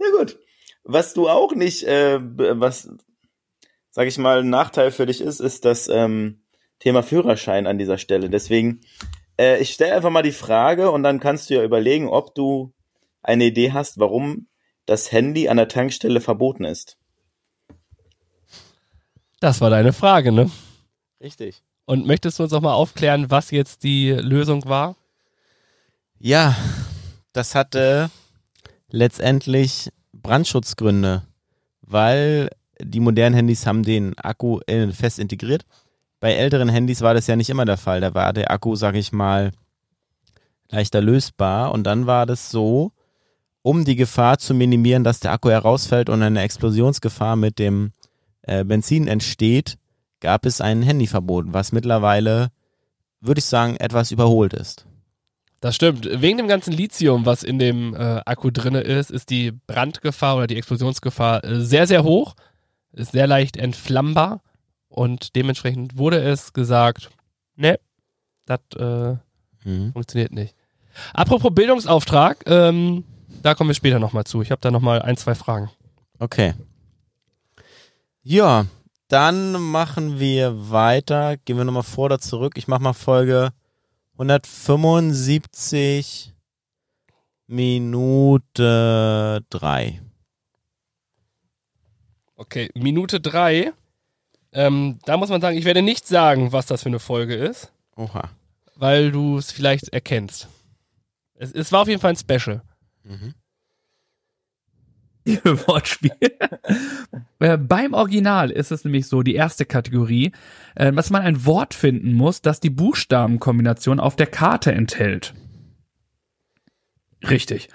Ja gut. Was du auch nicht, äh, was, sag ich mal, ein Nachteil für dich ist, ist das ähm, Thema Führerschein an dieser Stelle. Deswegen, äh, ich stelle einfach mal die Frage und dann kannst du ja überlegen, ob du eine Idee hast, warum das Handy an der Tankstelle verboten ist. Das war deine Frage, ne? Richtig. Und möchtest du uns auch mal aufklären, was jetzt die Lösung war? Ja, das hatte letztendlich Brandschutzgründe, weil die modernen Handys haben den Akku äh, fest integriert. Bei älteren Handys war das ja nicht immer der Fall. Da war der Akku, sag ich mal, leichter lösbar. Und dann war das so, um die Gefahr zu minimieren, dass der Akku herausfällt und eine Explosionsgefahr mit dem äh, Benzin entsteht, gab es ein Handyverbot, was mittlerweile, würde ich sagen, etwas überholt ist. Das stimmt. Wegen dem ganzen Lithium, was in dem äh, Akku drinne ist, ist die Brandgefahr oder die Explosionsgefahr äh, sehr, sehr hoch. Ist sehr leicht entflammbar. Und dementsprechend wurde es gesagt, ne, das äh, Mhm. funktioniert nicht. Apropos Bildungsauftrag, ähm, da kommen wir später nochmal zu. Ich habe da nochmal ein, zwei Fragen. Okay. Ja, dann machen wir weiter. Gehen wir nochmal vor oder zurück. Ich mache mal Folge 175 Minute 3. Okay, Minute drei. Ähm, da muss man sagen, ich werde nicht sagen, was das für eine Folge ist, Oha. weil du es vielleicht erkennst. Es, es war auf jeden Fall ein Special. Wortspiel. Äh, Beim Original ist es nämlich so, die erste Kategorie, äh, dass man ein Wort finden muss, das die Buchstabenkombination auf der Karte enthält. Richtig.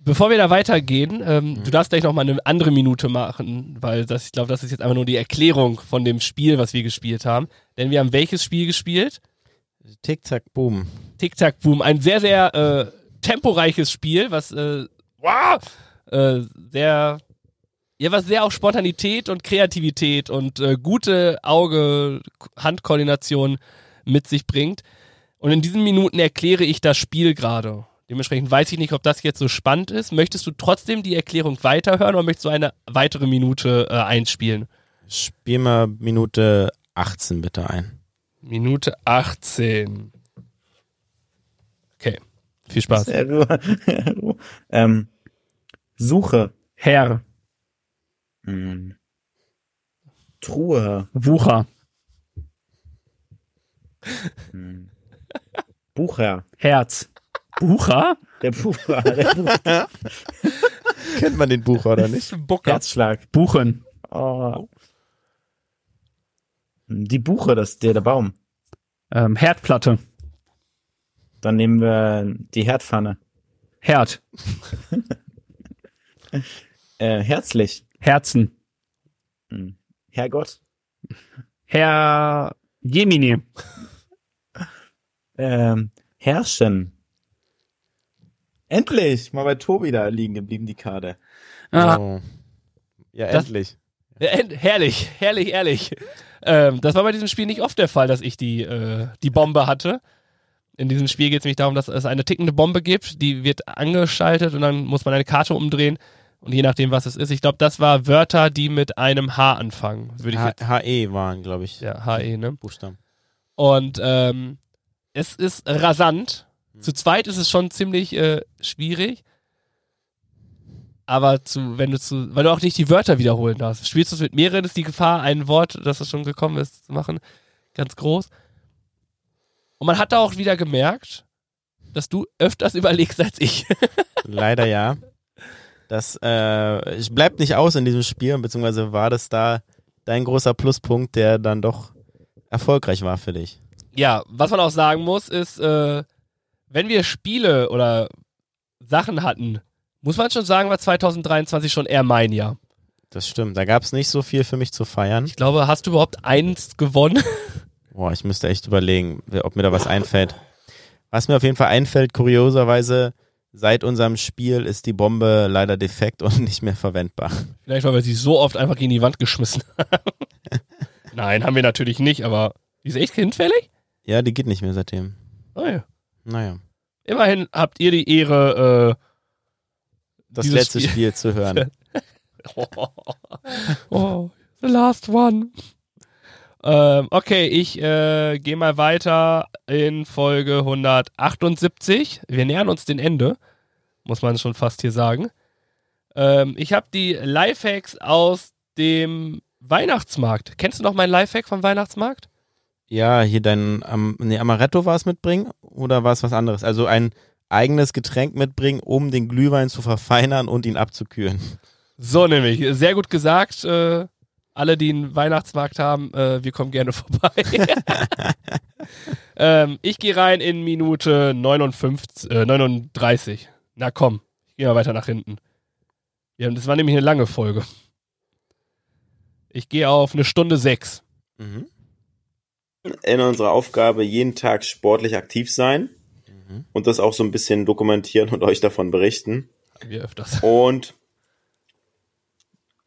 Bevor wir da weitergehen, ähm, du darfst gleich noch mal eine andere Minute machen, weil das, ich glaube, das ist jetzt einfach nur die Erklärung von dem Spiel, was wir gespielt haben. Denn wir haben welches Spiel gespielt? Tick, tack, boom. Tic-Tac Boom. Ein sehr, sehr äh, temporeiches Spiel, was äh, wow, äh, sehr, ja, was sehr auf Spontanität und Kreativität und äh, gute Auge-Handkoordination mit sich bringt. Und in diesen Minuten erkläre ich das Spiel gerade. Dementsprechend weiß ich nicht, ob das jetzt so spannend ist. Möchtest du trotzdem die Erklärung weiterhören oder möchtest du eine weitere Minute äh, einspielen? Spiel mal Minute 18 bitte ein. Minute 18. Viel Spaß. Äh, ähm, Suche. Herr, Hm. Truhe. Wucher, Hm. Bucher. Herz. Bucher? Der Bucher. Der Bucher. Kennt man den Bucher oder nicht? Herzschlag. Buchen. Oh. Die Buche, das ist der, der Baum. Ähm, Herdplatte. Dann nehmen wir die Herdpfanne. Herd. Äh, herzlich. Herzen. Hm. Herrgott. Herr Jemini. Ähm, herrschen. Endlich! Mal bei Tobi da liegen geblieben, die Karte. Ah, Oh. Ja, Das- endlich. Ja, end- herrlich, herrlich, ehrlich. Ähm, das war bei diesem Spiel nicht oft der Fall, dass ich die, äh, die Bombe hatte. In diesem Spiel geht es nämlich darum, dass es eine tickende Bombe gibt, die wird angeschaltet und dann muss man eine Karte umdrehen. Und je nachdem, was es ist, ich glaube, das war Wörter, die mit einem H anfangen, würde ich H jetzt. HE waren, glaube ich, Ja, HE, ne? Buchstaben. Und ähm, es ist rasant. Zu zweit ist es schon ziemlich äh, schwierig. Aber zu, wenn du zu, weil du auch nicht die Wörter wiederholen darfst. Spielst du es mit mehreren, ist die Gefahr, ein Wort, das es schon gekommen ist, zu machen, ganz groß. Und man hat da auch wieder gemerkt, dass du öfters überlegst als ich. Leider ja. Das äh, es bleibt nicht aus in diesem Spiel, beziehungsweise war das da dein großer Pluspunkt, der dann doch erfolgreich war für dich. Ja, was man auch sagen muss, ist, äh, wenn wir Spiele oder Sachen hatten, muss man schon sagen, war 2023 schon eher mein Jahr. Das stimmt. Da gab es nicht so viel für mich zu feiern. Ich glaube, hast du überhaupt eins gewonnen? Boah, ich müsste echt überlegen, ob mir da was einfällt. Was mir auf jeden Fall einfällt, kurioserweise, seit unserem Spiel ist die Bombe leider defekt und nicht mehr verwendbar. Vielleicht, weil wir sie so oft einfach gegen die Wand geschmissen haben. Nein, haben wir natürlich nicht, aber die ist echt hinfällig? Ja, die geht nicht mehr seitdem. Oh ja. Naja. Immerhin habt ihr die Ehre, äh, Das letzte Spiel- Spiel zu hören. oh, the last one. Ähm, okay, ich äh, gehe mal weiter in Folge 178. Wir nähern uns dem Ende, muss man schon fast hier sagen. Ähm, ich habe die Lifehacks aus dem Weihnachtsmarkt. Kennst du noch meinen Lifehack vom Weihnachtsmarkt? Ja, hier dein Am nee, Amaretto war es mitbringen oder war es was anderes? Also ein eigenes Getränk mitbringen, um den Glühwein zu verfeinern und ihn abzukühlen. So nämlich, sehr gut gesagt. Äh, alle, die einen Weihnachtsmarkt haben, äh, wir kommen gerne vorbei. ähm, ich gehe rein in Minute 59, äh, 39. Na komm, ich gehe mal weiter nach hinten. Ja, das war nämlich eine lange Folge. Ich gehe auf eine Stunde sechs. Mhm. in unserer Aufgabe jeden Tag sportlich aktiv sein und das auch so ein bisschen dokumentieren und euch davon berichten. Wie öfters. Und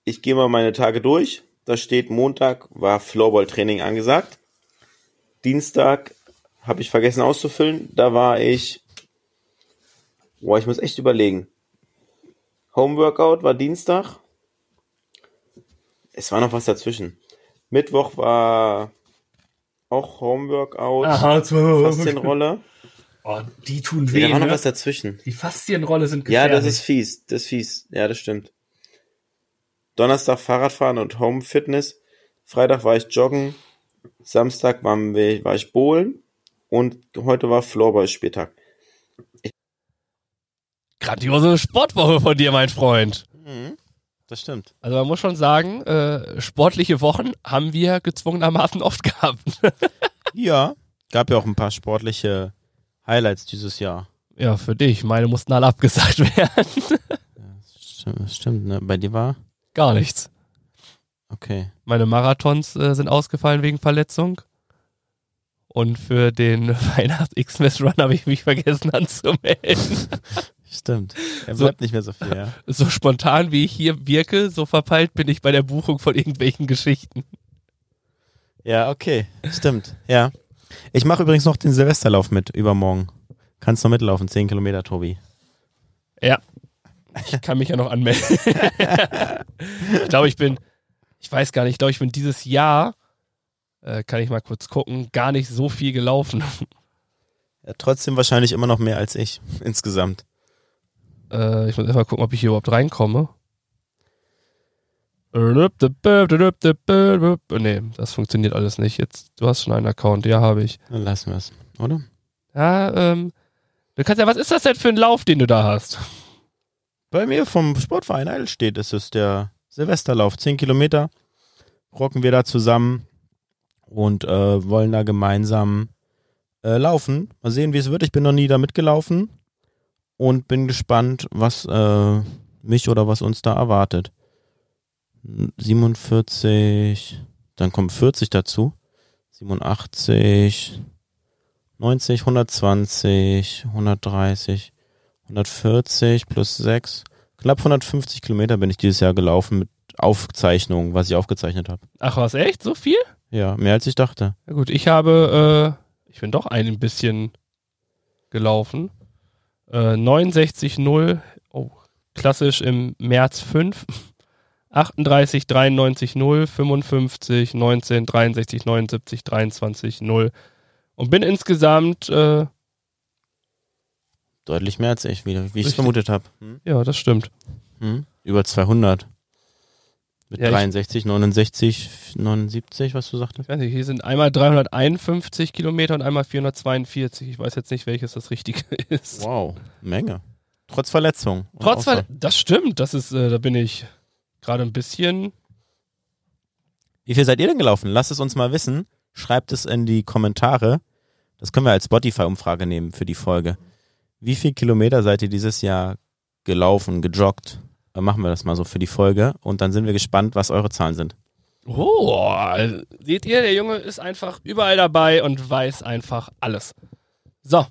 ich gehe mal meine Tage durch. Da steht Montag war Floorball-Training angesagt. Dienstag habe ich vergessen auszufüllen. Da war ich. Boah, ich muss echt überlegen. Homeworkout war Dienstag. Es war noch was dazwischen. Mittwoch war auch Homeworkout, Aha. Faszienrolle. Oh, die tun weh. da war noch ne? was dazwischen. Die Faszienrolle sind Ja, gefährlich. das ist fies. Das ist fies. Ja, das stimmt. Donnerstag Fahrradfahren und Home Fitness. Freitag war ich joggen. Samstag waren wir, war ich bowlen. Und heute war Floorball-Spieltag. Grandiose Sportwoche von dir, mein Freund. Mhm. Das stimmt. Also man muss schon sagen, äh, sportliche Wochen haben wir gezwungenermaßen oft gehabt. Ja, gab ja auch ein paar sportliche Highlights dieses Jahr. ja, für dich. Meine mussten alle abgesagt werden. Stimmt, stimmt ne? Bei dir war? Gar nichts. Okay. Meine Marathons äh, sind ausgefallen wegen Verletzung. Und für den Weihnachts-Xmas-Run habe ich mich vergessen anzumelden. Stimmt. Er So- bleibt nicht mehr so viel, ja. so spontan wie ich hier wirke, so verpeilt bin ich bei der Buchung von irgendwelchen Geschichten. Ja, okay. Stimmt. Ja. Ich mache übrigens noch den Silvesterlauf mit übermorgen. Kannst noch mitlaufen, 10 Kilometer, Tobi. Ja. Ich kann mich ja noch anmelden. ich glaube, ich bin, ich weiß gar nicht, ich glaube, ich bin dieses Jahr, äh, kann ich mal kurz gucken, gar nicht so viel gelaufen. Ja, trotzdem wahrscheinlich immer noch mehr als ich insgesamt. Äh, ich muss erst mal gucken, ob ich hier überhaupt reinkomme. Nee, das funktioniert alles nicht. Jetzt, du hast schon einen Account, ja, habe ich. Dann lassen wir es, oder? Ja, ähm, du kannst ja, was ist das denn für ein Lauf, den du da hast? Bei mir vom Sportverein Eidelstedt ist es der Silvesterlauf. 10 Kilometer rocken wir da zusammen und äh, wollen da gemeinsam äh, laufen. Mal sehen, wie es wird. Ich bin noch nie da mitgelaufen und bin gespannt, was äh, mich oder was uns da erwartet. 47, dann kommen 40 dazu. 87, 90, 120, 130, 140 plus 6. Knapp 150 Kilometer bin ich dieses Jahr gelaufen mit Aufzeichnungen, was ich aufgezeichnet habe. Ach was, echt? So viel? Ja, mehr als ich dachte. Na gut, ich habe, äh, ich bin doch ein bisschen gelaufen. Äh, 69,0, oh, klassisch im März 5. 38, 93, 0, 55, 19, 63, 79, 23, 0. Und bin insgesamt, äh, Deutlich mehr als ich, wie, wie ich es vermutet habe. Hm? ja, das stimmt. Hm? Über 200. Mit Ja, ich- 63, 69, 79, was du sagtest? Ich weiß nicht, hier sind einmal 351 Kilometer und einmal 442. Ich weiß jetzt nicht, welches das richtige ist. Wow, Menge. Trotz Verletzung. Trotz Ausfall. das stimmt, das ist, äh, da bin ich gerade ein bisschen Wie viel seid ihr denn gelaufen? Lasst es uns mal wissen. Schreibt es in die Kommentare. Das können wir als Spotify-Umfrage nehmen für die Folge. Wie viel Kilometer seid ihr dieses Jahr gelaufen, gejoggt? Dann machen wir das mal so für die Folge und dann sind wir gespannt, was eure Zahlen sind. Oh, seht ihr, der Junge ist einfach überall dabei und weiß einfach alles. So.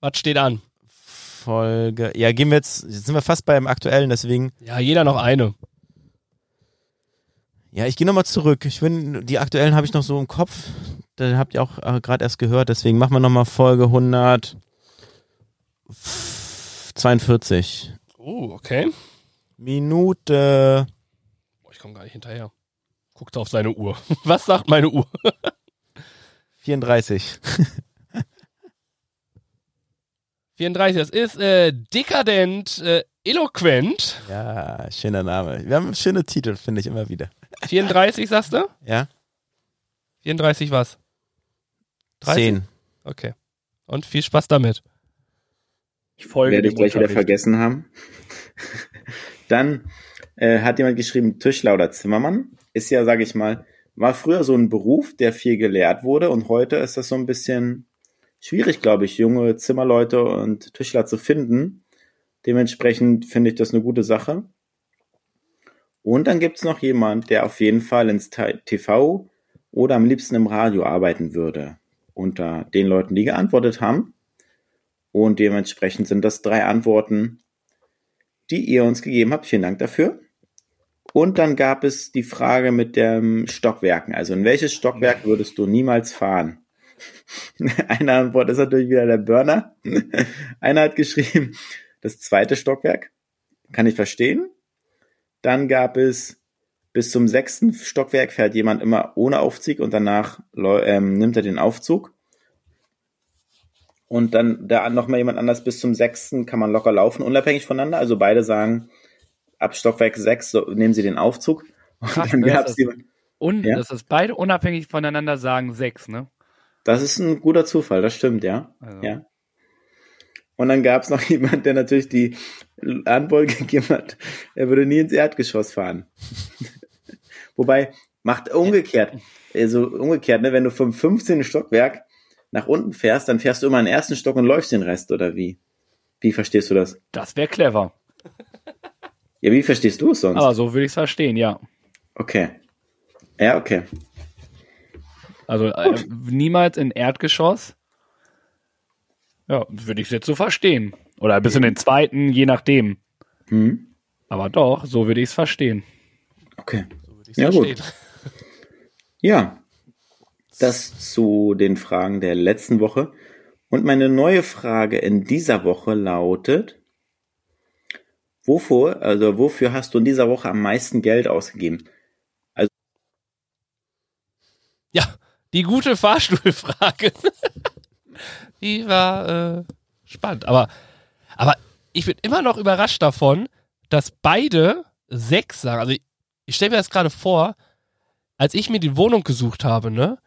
Was steht an? Folge. Ja, gehen wir jetzt, jetzt sind wir fast beim aktuellen, deswegen. Ja, jeder noch eine. Ja, ich gehe nochmal zurück. Ich bin, die aktuellen habe ich noch so im Kopf. Da habt ihr auch äh, gerade erst gehört, deswegen machen wir nochmal Folge 142. Oh, okay. Minute Boah, ich komme gar nicht hinterher. Guckt auf seine Uhr. Was sagt meine Uhr? 34. 34, das ist äh, dekadent, äh, eloquent. Ja, schöner Name. Wir haben schöne Titel, finde ich immer wieder. 34, sagst du? Ja? 34 was? 30? 10. Okay. Und viel Spaß damit. Ich folge Werde ich gleich wieder vergessen haben. Dann äh, hat jemand geschrieben, Tischler oder Zimmermann. Ist ja, sage ich mal, war früher so ein Beruf, der viel gelehrt wurde und heute ist das so ein bisschen schwierig, glaube ich, junge Zimmerleute und Tischler zu finden. Dementsprechend finde ich das eine gute Sache. Und dann gibt's noch jemand, der auf jeden Fall ins TV oder am liebsten im Radio arbeiten würde. Unter den Leuten, die geantwortet haben. Und dementsprechend sind das drei Antworten, die ihr uns gegeben habt. Vielen Dank dafür. Und dann gab es die Frage mit dem Stockwerken. Also in welches Stockwerk würdest du niemals fahren? Eine Antwort ist natürlich wieder der Burner. Einer hat geschrieben, das zweite Stockwerk. Kann ich verstehen. Dann gab es bis zum sechsten Stockwerk fährt jemand immer ohne Aufzug und danach ähm, nimmt er den Aufzug. Und dann da noch mal jemand anders bis zum sechsten kann man locker laufen, unabhängig voneinander. Also beide sagen, ab Stockwerk sechs so, nehmen sie den Aufzug. Und Krass, dann ne? gab's Das- jemand, Und Ja? das beide unabhängig voneinander sagen sechs, ne? das ist ein guter Zufall, das stimmt, ja. Also, Ja. Und dann gab es noch jemand, der natürlich die Antwort gegeben hat, er würde nie ins Erdgeschoss fahren. Wobei, macht umgekehrt, also umgekehrt, ne, wenn du vom 15. Stockwerk nach unten fährst, dann fährst du immer in den ersten Stock und läufst den Rest, oder wie? Wie verstehst du das? Das wäre clever. Ja, wie verstehst du es sonst? Aber so würde ich es verstehen, ja. Okay. Ja, okay. Also äh, niemals in Erdgeschoss. Ja, würde ich es jetzt so verstehen. Oder bis in den zweiten, je nachdem. Hm? Aber doch, so würde ich es verstehen. Okay. Würde ich Ja, verstehen. gut. Ja, das zu den Fragen der letzten Woche. Und meine neue Frage in dieser Woche lautet, wofür, also wofür hast du in dieser Woche am meisten Geld ausgegeben? Ja, die gute Fahrstuhlfrage. die war äh, spannend. Aber, aber ich bin immer noch überrascht davon, dass beide sechs sagen. Also ich, ich stelle mir das gerade vor, als ich mir die Wohnung gesucht habe, ne?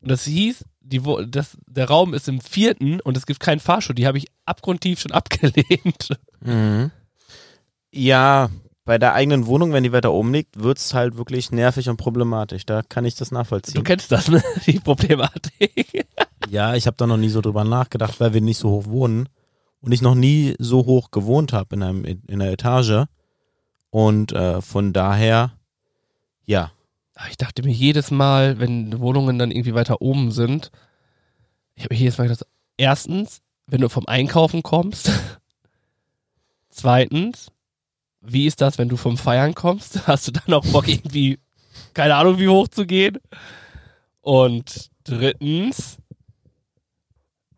Und das hieß, die, das, der Raum ist im vierten und es gibt keinen Fahrstuhl. Die habe ich abgrundtief schon abgelehnt. Mhm. Ja, bei der eigenen Wohnung, wenn die weiter oben liegt, wird's halt wirklich nervig und problematisch. Da kann ich das Du nachvollziehen. kennst das, ne? Die Problematik. Ja, ich habe da noch nie so drüber nachgedacht, weil wir nicht so hoch wohnen und ich noch nie so hoch gewohnt habe in einem in einer Etage und äh, von daher ja, Ich dachte mir jedes Mal, wenn Wohnungen dann irgendwie weiter oben sind, ich habe mir jedes Mal gedacht, erstens, wenn du vom Einkaufen kommst, zweitens, wie ist das, wenn du vom Feiern kommst? Hast du dann auch Bock irgendwie, keine Ahnung, wie hoch zu gehen? Und drittens,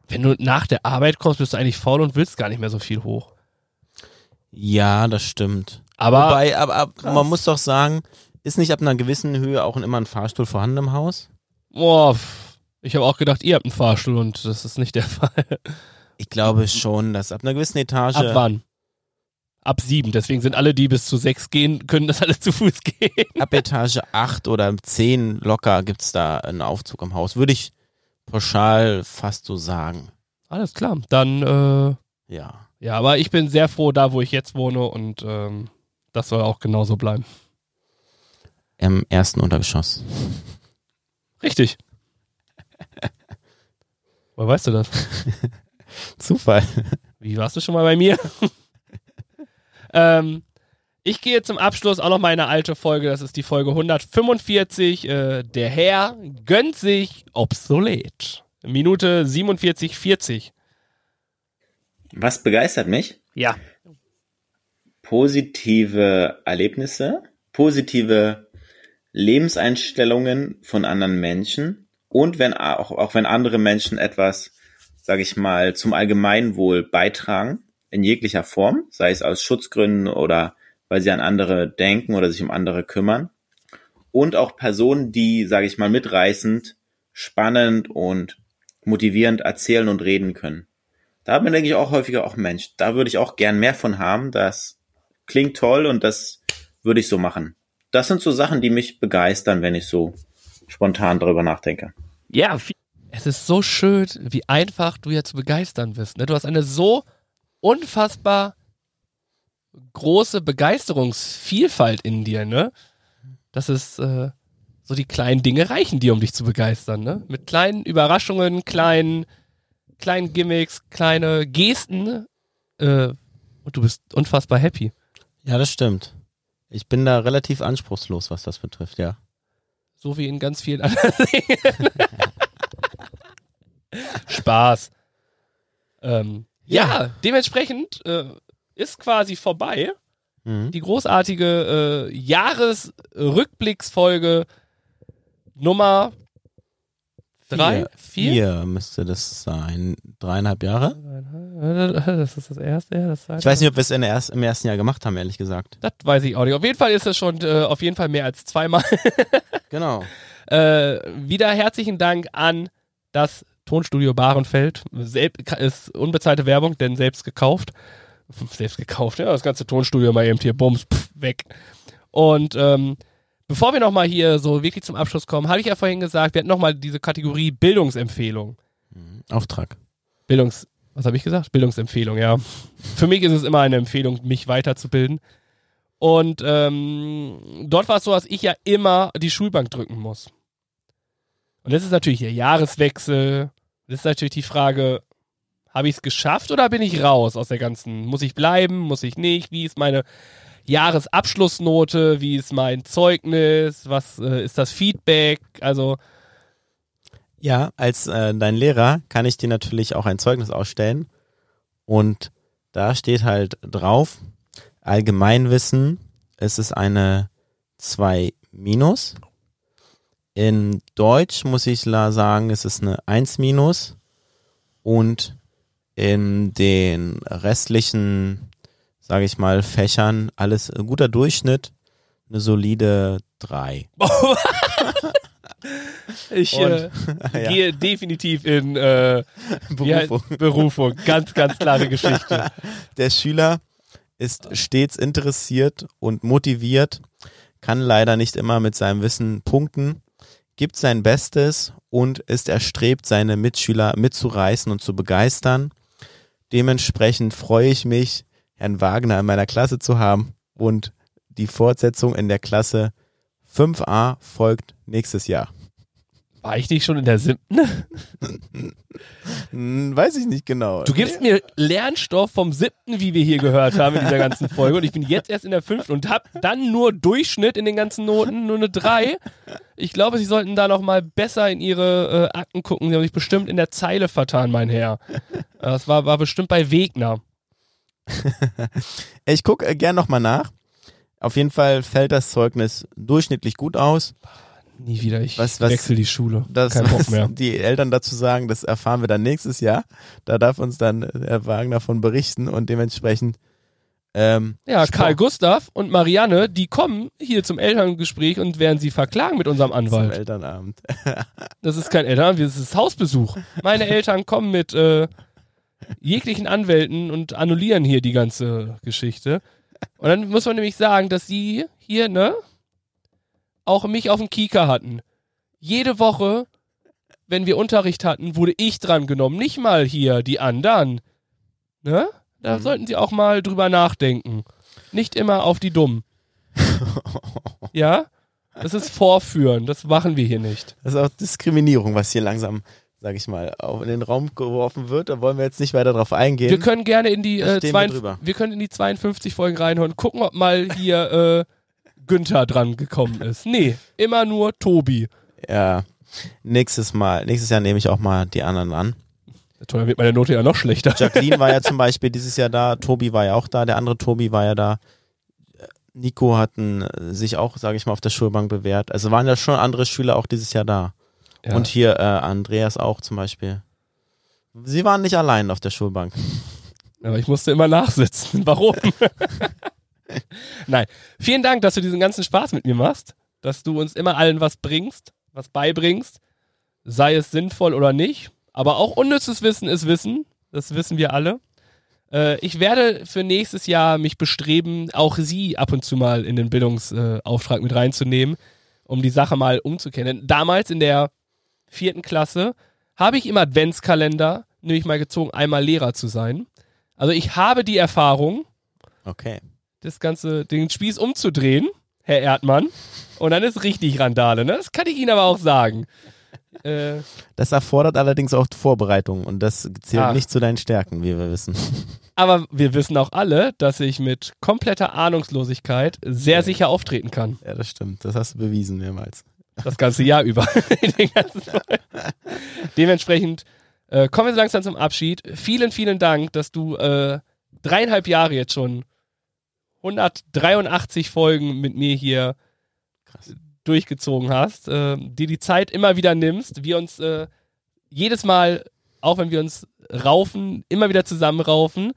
wenn du nach der Arbeit kommst, bist du eigentlich faul und willst gar nicht mehr so viel hoch. ja, das stimmt. Aber Wobei, aber, aber man muss doch sagen, ist nicht ab einer gewissen Höhe auch immer ein Fahrstuhl vorhanden im Haus? boah, ich habe auch gedacht, ihr habt einen Fahrstuhl und das ist nicht der Fall. Ich glaube schon, dass ab einer gewissen Etage Ab wann? Ab sieben. Deswegen sind alle, die bis zu sechs gehen, können das alle zu Fuß gehen. ab Etage 8 oder 10 locker gibt's da einen Aufzug im Haus. Würde ich pauschal fast so sagen. Alles klar. Dann, äh, Ja. ja, aber ich bin sehr froh da, wo ich jetzt wohne und ähm, das soll auch genauso bleiben. Im ersten Untergeschoss. Richtig. Woher weißt du das? Zufall. Wie warst du schon mal bei mir? ähm, ich gehe zum Abschluss auch noch mal in eine alte Folge. Das ist die Folge 145. Äh, der Herr gönnt sich obsolet. Minute 47, 40. Was begeistert mich? Ja. Positive Erlebnisse, positive Lebenseinstellungen von anderen Menschen und wenn auch, auch wenn andere Menschen etwas, sage ich mal, zum Allgemeinwohl beitragen, in jeglicher Form, sei es aus Schutzgründen oder weil sie an andere denken oder sich um andere kümmern. Und auch Personen, die, sage ich mal, mitreißend, spannend und motivierend erzählen und reden können. Da bin denke ich auch häufiger auch Mensch. Da würde ich auch gern mehr von haben. Das klingt toll und das würde ich so machen. Das sind so Sachen, die mich begeistern, wenn ich so spontan darüber nachdenke. Ja, Es ist so schön, wie einfach du jetzt zu begeistern bist. Ne? Du hast eine so unfassbar große Begeisterungsvielfalt in dir, ne? Das ist äh, so die kleinen Dinge reichen dir, um dich zu begeistern, ne? Mit kleinen Überraschungen, kleinen, kleinen Gimmicks, kleine Gesten äh, und du bist unfassbar happy. Ja, das stimmt. Ich bin da relativ anspruchslos, was das betrifft, ja. So wie in ganz vielen anderen Dingen. Spaß. Ähm, ja. dementsprechend äh, ist quasi vorbei Mhm. die großartige äh, Jahresrückblicksfolge Nummer Drei? Vier? Vier müsste das sein. Dreieinhalb Jahre? Das ist das erste, ja, das zweite. Ich weiß nicht, ob wir es erst, im ersten Jahr gemacht haben, ehrlich gesagt. Das weiß ich auch nicht. Auf jeden Fall ist es schon äh, auf jeden Fall mehr als zweimal. Genau. äh, wieder herzlichen Dank an das Tonstudio Bahrenfeld. Selb ist unbezahlte Werbung, denn selbst gekauft. Selbst gekauft, ja, das ganze Tonstudio mal eben hier, bums, pff, weg. Und ähm, bevor wir nochmal hier so wirklich zum Abschluss kommen, habe ich ja vorhin gesagt, wir hatten nochmal diese Kategorie Bildungsempfehlung. Auftrag. Bildungs, was habe ich gesagt? Bildungsempfehlung, ja. Für mich ist es immer eine Empfehlung, mich weiterzubilden. Und ähm, dort war es so, dass ich ja immer die Schulbank drücken muss. Und das ist natürlich der Jahreswechsel. Das ist natürlich die Frage, habe ich es geschafft oder bin ich raus aus der ganzen? Muss ich bleiben? Muss ich nicht? Wie ist meine Jahresabschlussnote? Wie ist mein Zeugnis? Was äh, ist das Feedback? Also, Ja, als äh, dein Lehrer kann ich dir natürlich auch ein Zeugnis ausstellen. Und da steht halt drauf, Allgemeinwissen, es ist eine 2 minus. In Deutsch muss ich sagen, es ist eine 1 minus. Und in den restlichen, sage ich mal, Fächern alles ein guter Durchschnitt, eine solide 3. ich äh, Ja. gehe definitiv in äh, Berufung. Berufung. Ganz, ganz klare Geschichte. Der Schüler ist stets interessiert und motiviert, kann leider nicht immer mit seinem Wissen punkten, gibt sein Bestes und ist erstrebt, seine Mitschüler mitzureißen und zu begeistern. Dementsprechend freue ich mich, Herrn Wagner in meiner Klasse zu haben und die Fortsetzung in der Klasse 5a folgt nächstes Jahr. War ich nicht schon in der siebten? Hm, weiß ich nicht genau. Du gibst mir Lernstoff vom siebten, wie wir hier gehört haben in dieser ganzen Folge. Und ich bin jetzt erst in der fünften und hab dann nur Durchschnitt in den ganzen Noten, nur eine drei. Ich glaube, Sie sollten da noch mal besser in Ihre äh, Akten gucken. Sie haben sich bestimmt in der Zeile vertan, mein Herr. Das war, war bestimmt bei Wegner. Ich gucke äh, gern nochmal nach. Auf jeden Fall fällt das Zeugnis durchschnittlich gut aus. Nie wieder, ich Was- was- wechsle die Schule. Das, Kein Bock was mehr. die Eltern dazu sagen, das erfahren wir dann nächstes Jahr. Da darf uns dann Herr Wagner von berichten und dementsprechend ähm, Ja, Sport- Karl Gustav und Marianne, die kommen hier zum Elterngespräch und werden sie verklagen mit unserem zum Anwalt. Elternabend. Das ist kein Elternabend, das ist Hausbesuch. Meine Eltern kommen mit äh, jeglichen Anwälten und annullieren hier die ganze Geschichte. Und dann muss man nämlich sagen, dass sie hier, ne, auch mich auf dem Kieker hatten. Jede Woche, wenn wir Unterricht hatten, wurde ich dran genommen. Nicht mal hier die anderen. Ne? Da sollten sie auch mal drüber nachdenken. Nicht immer auf die Dummen. ja? Das ist Vorführen. Das machen wir hier nicht. Das ist auch Diskriminierung, was hier langsam, sag ich mal, in den Raum geworfen wird. Da wollen wir jetzt nicht weiter drauf eingehen. Wir können gerne in die, äh, wir zwei, drüber. wir können in die 52 Folgen reinhören, gucken, ob mal hier äh, Günther dran gekommen ist. Nee, immer nur Tobi. ja, nächstes Mal, nächstes Jahr nehme ich auch mal die anderen an. Toll, dann wird meine Note ja noch schlechter. Jacqueline war ja zum Beispiel dieses Jahr da, Tobi war ja auch da, der andere Tobi war ja da. Nico hatten äh, sich auch, sage ich mal, auf der Schulbank bewährt. Also waren ja schon andere Schüler auch dieses Jahr da. Ja. Und hier äh, Andreas auch zum Beispiel. Sie waren nicht allein auf der Schulbank. Aber ich musste immer nachsitzen. Warum? Nein. Vielen Dank, dass du diesen ganzen Spaß mit mir machst. Dass du uns immer allen was bringst, was beibringst. Sei es sinnvoll oder nicht. Aber auch unnützes Wissen ist Wissen. Das wissen wir alle. Äh, ich werde für nächstes Jahr mich bestreben, auch Sie ab und zu mal in den Bildungsauftrag mit reinzunehmen, um die Sache mal umzukennen. Damals in der vierten Klasse habe ich im Adventskalender nämlich mal gezogen, einmal Lehrer zu sein. Also ich habe die Erfahrung, Okay. das ganze, den Spieß umzudrehen, Herr Erdmann. Und dann ist richtig Randale, ne? Das kann ich Ihnen aber auch sagen. Äh, Das erfordert allerdings auch Vorbereitung und das zählt Ah. nicht zu deinen Stärken, wie wir wissen. aber wir wissen auch alle, dass ich mit kompletter Ahnungslosigkeit sehr sicher auftreten kann. Ja, das stimmt. Das hast du bewiesen mehrmals. Das ganze Jahr über. Dementsprechend äh, kommen wir so langsam zum Abschied. Vielen, vielen Dank, dass du äh, dreieinhalb Jahre jetzt schon 183 Folgen mit mir hier Krass. durchgezogen hast, äh, dir die Zeit immer wieder nimmst, wir uns äh, jedes Mal, auch wenn wir uns raufen, immer wieder zusammenraufen,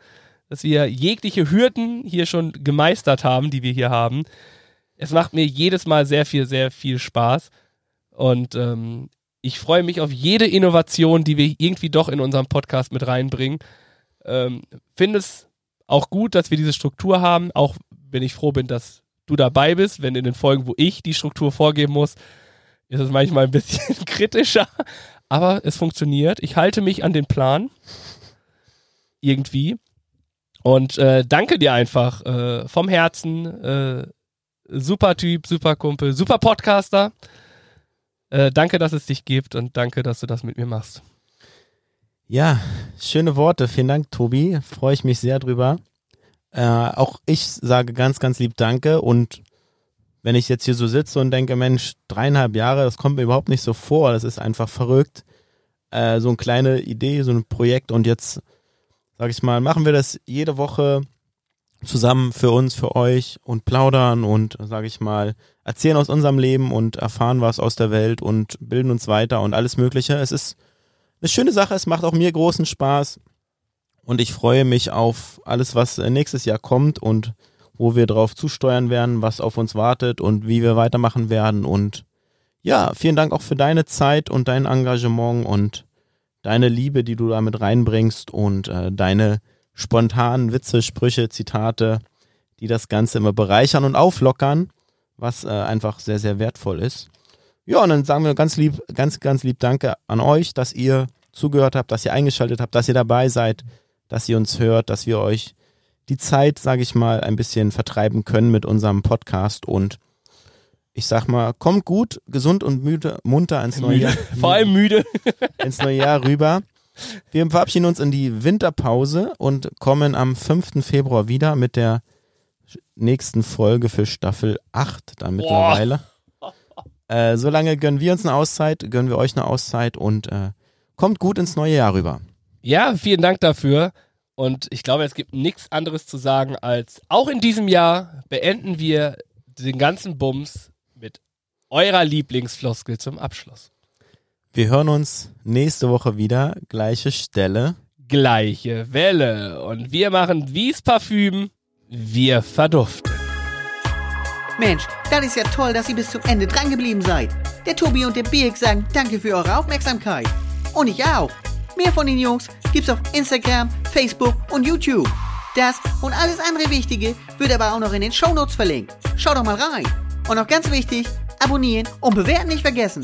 dass wir jegliche Hürden hier schon gemeistert haben, die wir hier haben. Es macht mir jedes Mal sehr viel, sehr viel Spaß. Und ähm, ich freue mich auf jede Innovation, die wir irgendwie doch in unserem Podcast mit reinbringen. Ähm, Finde es auch gut, dass wir diese Struktur haben, auch wenn ich froh bin, dass du dabei bist, wenn in den Folgen, wo ich die Struktur vorgeben muss, ist es manchmal ein bisschen kritischer, aber es funktioniert. Ich halte mich an den Plan. Irgendwie. Und äh, danke dir einfach äh, vom Herzen. Äh, super Typ, super Kumpel, super Podcaster. Äh, danke, dass es dich gibt und danke, dass du das mit mir machst. Ja, schöne Worte. Vielen Dank, Tobi. Freue ich mich sehr drüber. Äh, auch ich sage ganz, ganz lieb Danke und wenn ich jetzt hier so sitze und denke, Mensch, dreieinhalb Jahre, das kommt mir überhaupt nicht so vor, das ist einfach verrückt. Äh, so eine kleine Idee, so ein Projekt und jetzt, sag ich mal, machen wir das jede Woche zusammen für uns, für euch und plaudern und, sag ich mal, erzählen aus unserem Leben und erfahren was aus der Welt und bilden uns weiter und alles Mögliche. Es ist eine schöne Sache, es macht auch mir großen Spaß und ich freue mich auf alles, was nächstes Jahr kommt und wo wir drauf zusteuern werden, was auf uns wartet und wie wir weitermachen werden. Und ja, vielen Dank auch für deine Zeit und dein Engagement und deine Liebe, die du damit reinbringst und äh, deine spontanen Witze, Sprüche, Zitate, die das Ganze immer bereichern und auflockern, was äh, einfach sehr, sehr wertvoll ist. Ja, und dann sagen wir ganz lieb, ganz, ganz lieb Danke an euch, dass ihr zugehört habt, dass ihr eingeschaltet habt, dass ihr dabei seid, dass ihr uns hört, dass wir euch die Zeit, sage ich mal, ein bisschen vertreiben können mit unserem Podcast und ich sag mal, kommt gut, gesund und müde, munter ins neue Müde. Jahr. Vor allem müde. ins neue Jahr rüber. Wir verabschieden uns in die Winterpause und kommen am 5. Februar wieder mit der nächsten Folge für Staffel 8 dann mittlerweile. Äh, solange gönnen wir uns eine Auszeit, gönnen wir euch eine Auszeit und äh, kommt gut ins neue Jahr rüber. Ja, vielen Dank dafür. Und ich glaube, es gibt nichts anderes zu sagen, als auch in diesem Jahr beenden wir den ganzen Bums mit eurer Lieblingsfloskel zum Abschluss. Wir hören uns nächste Woche wieder, gleiche Stelle. Gleiche Welle. Und wir machen wie's Parfüm, wir verduften. Mensch, das ist ja toll, dass ihr bis zum Ende drangeblieben seid. Der Tobi und der Birk sagen danke für eure Aufmerksamkeit. Und ich auch. Mehr von den Jungs gibt's auf Instagram, Facebook und YouTube. Das und alles andere Wichtige wird aber auch noch in den Shownotes verlinkt. Schaut doch mal rein. Und noch ganz wichtig, abonnieren und bewerten nicht vergessen.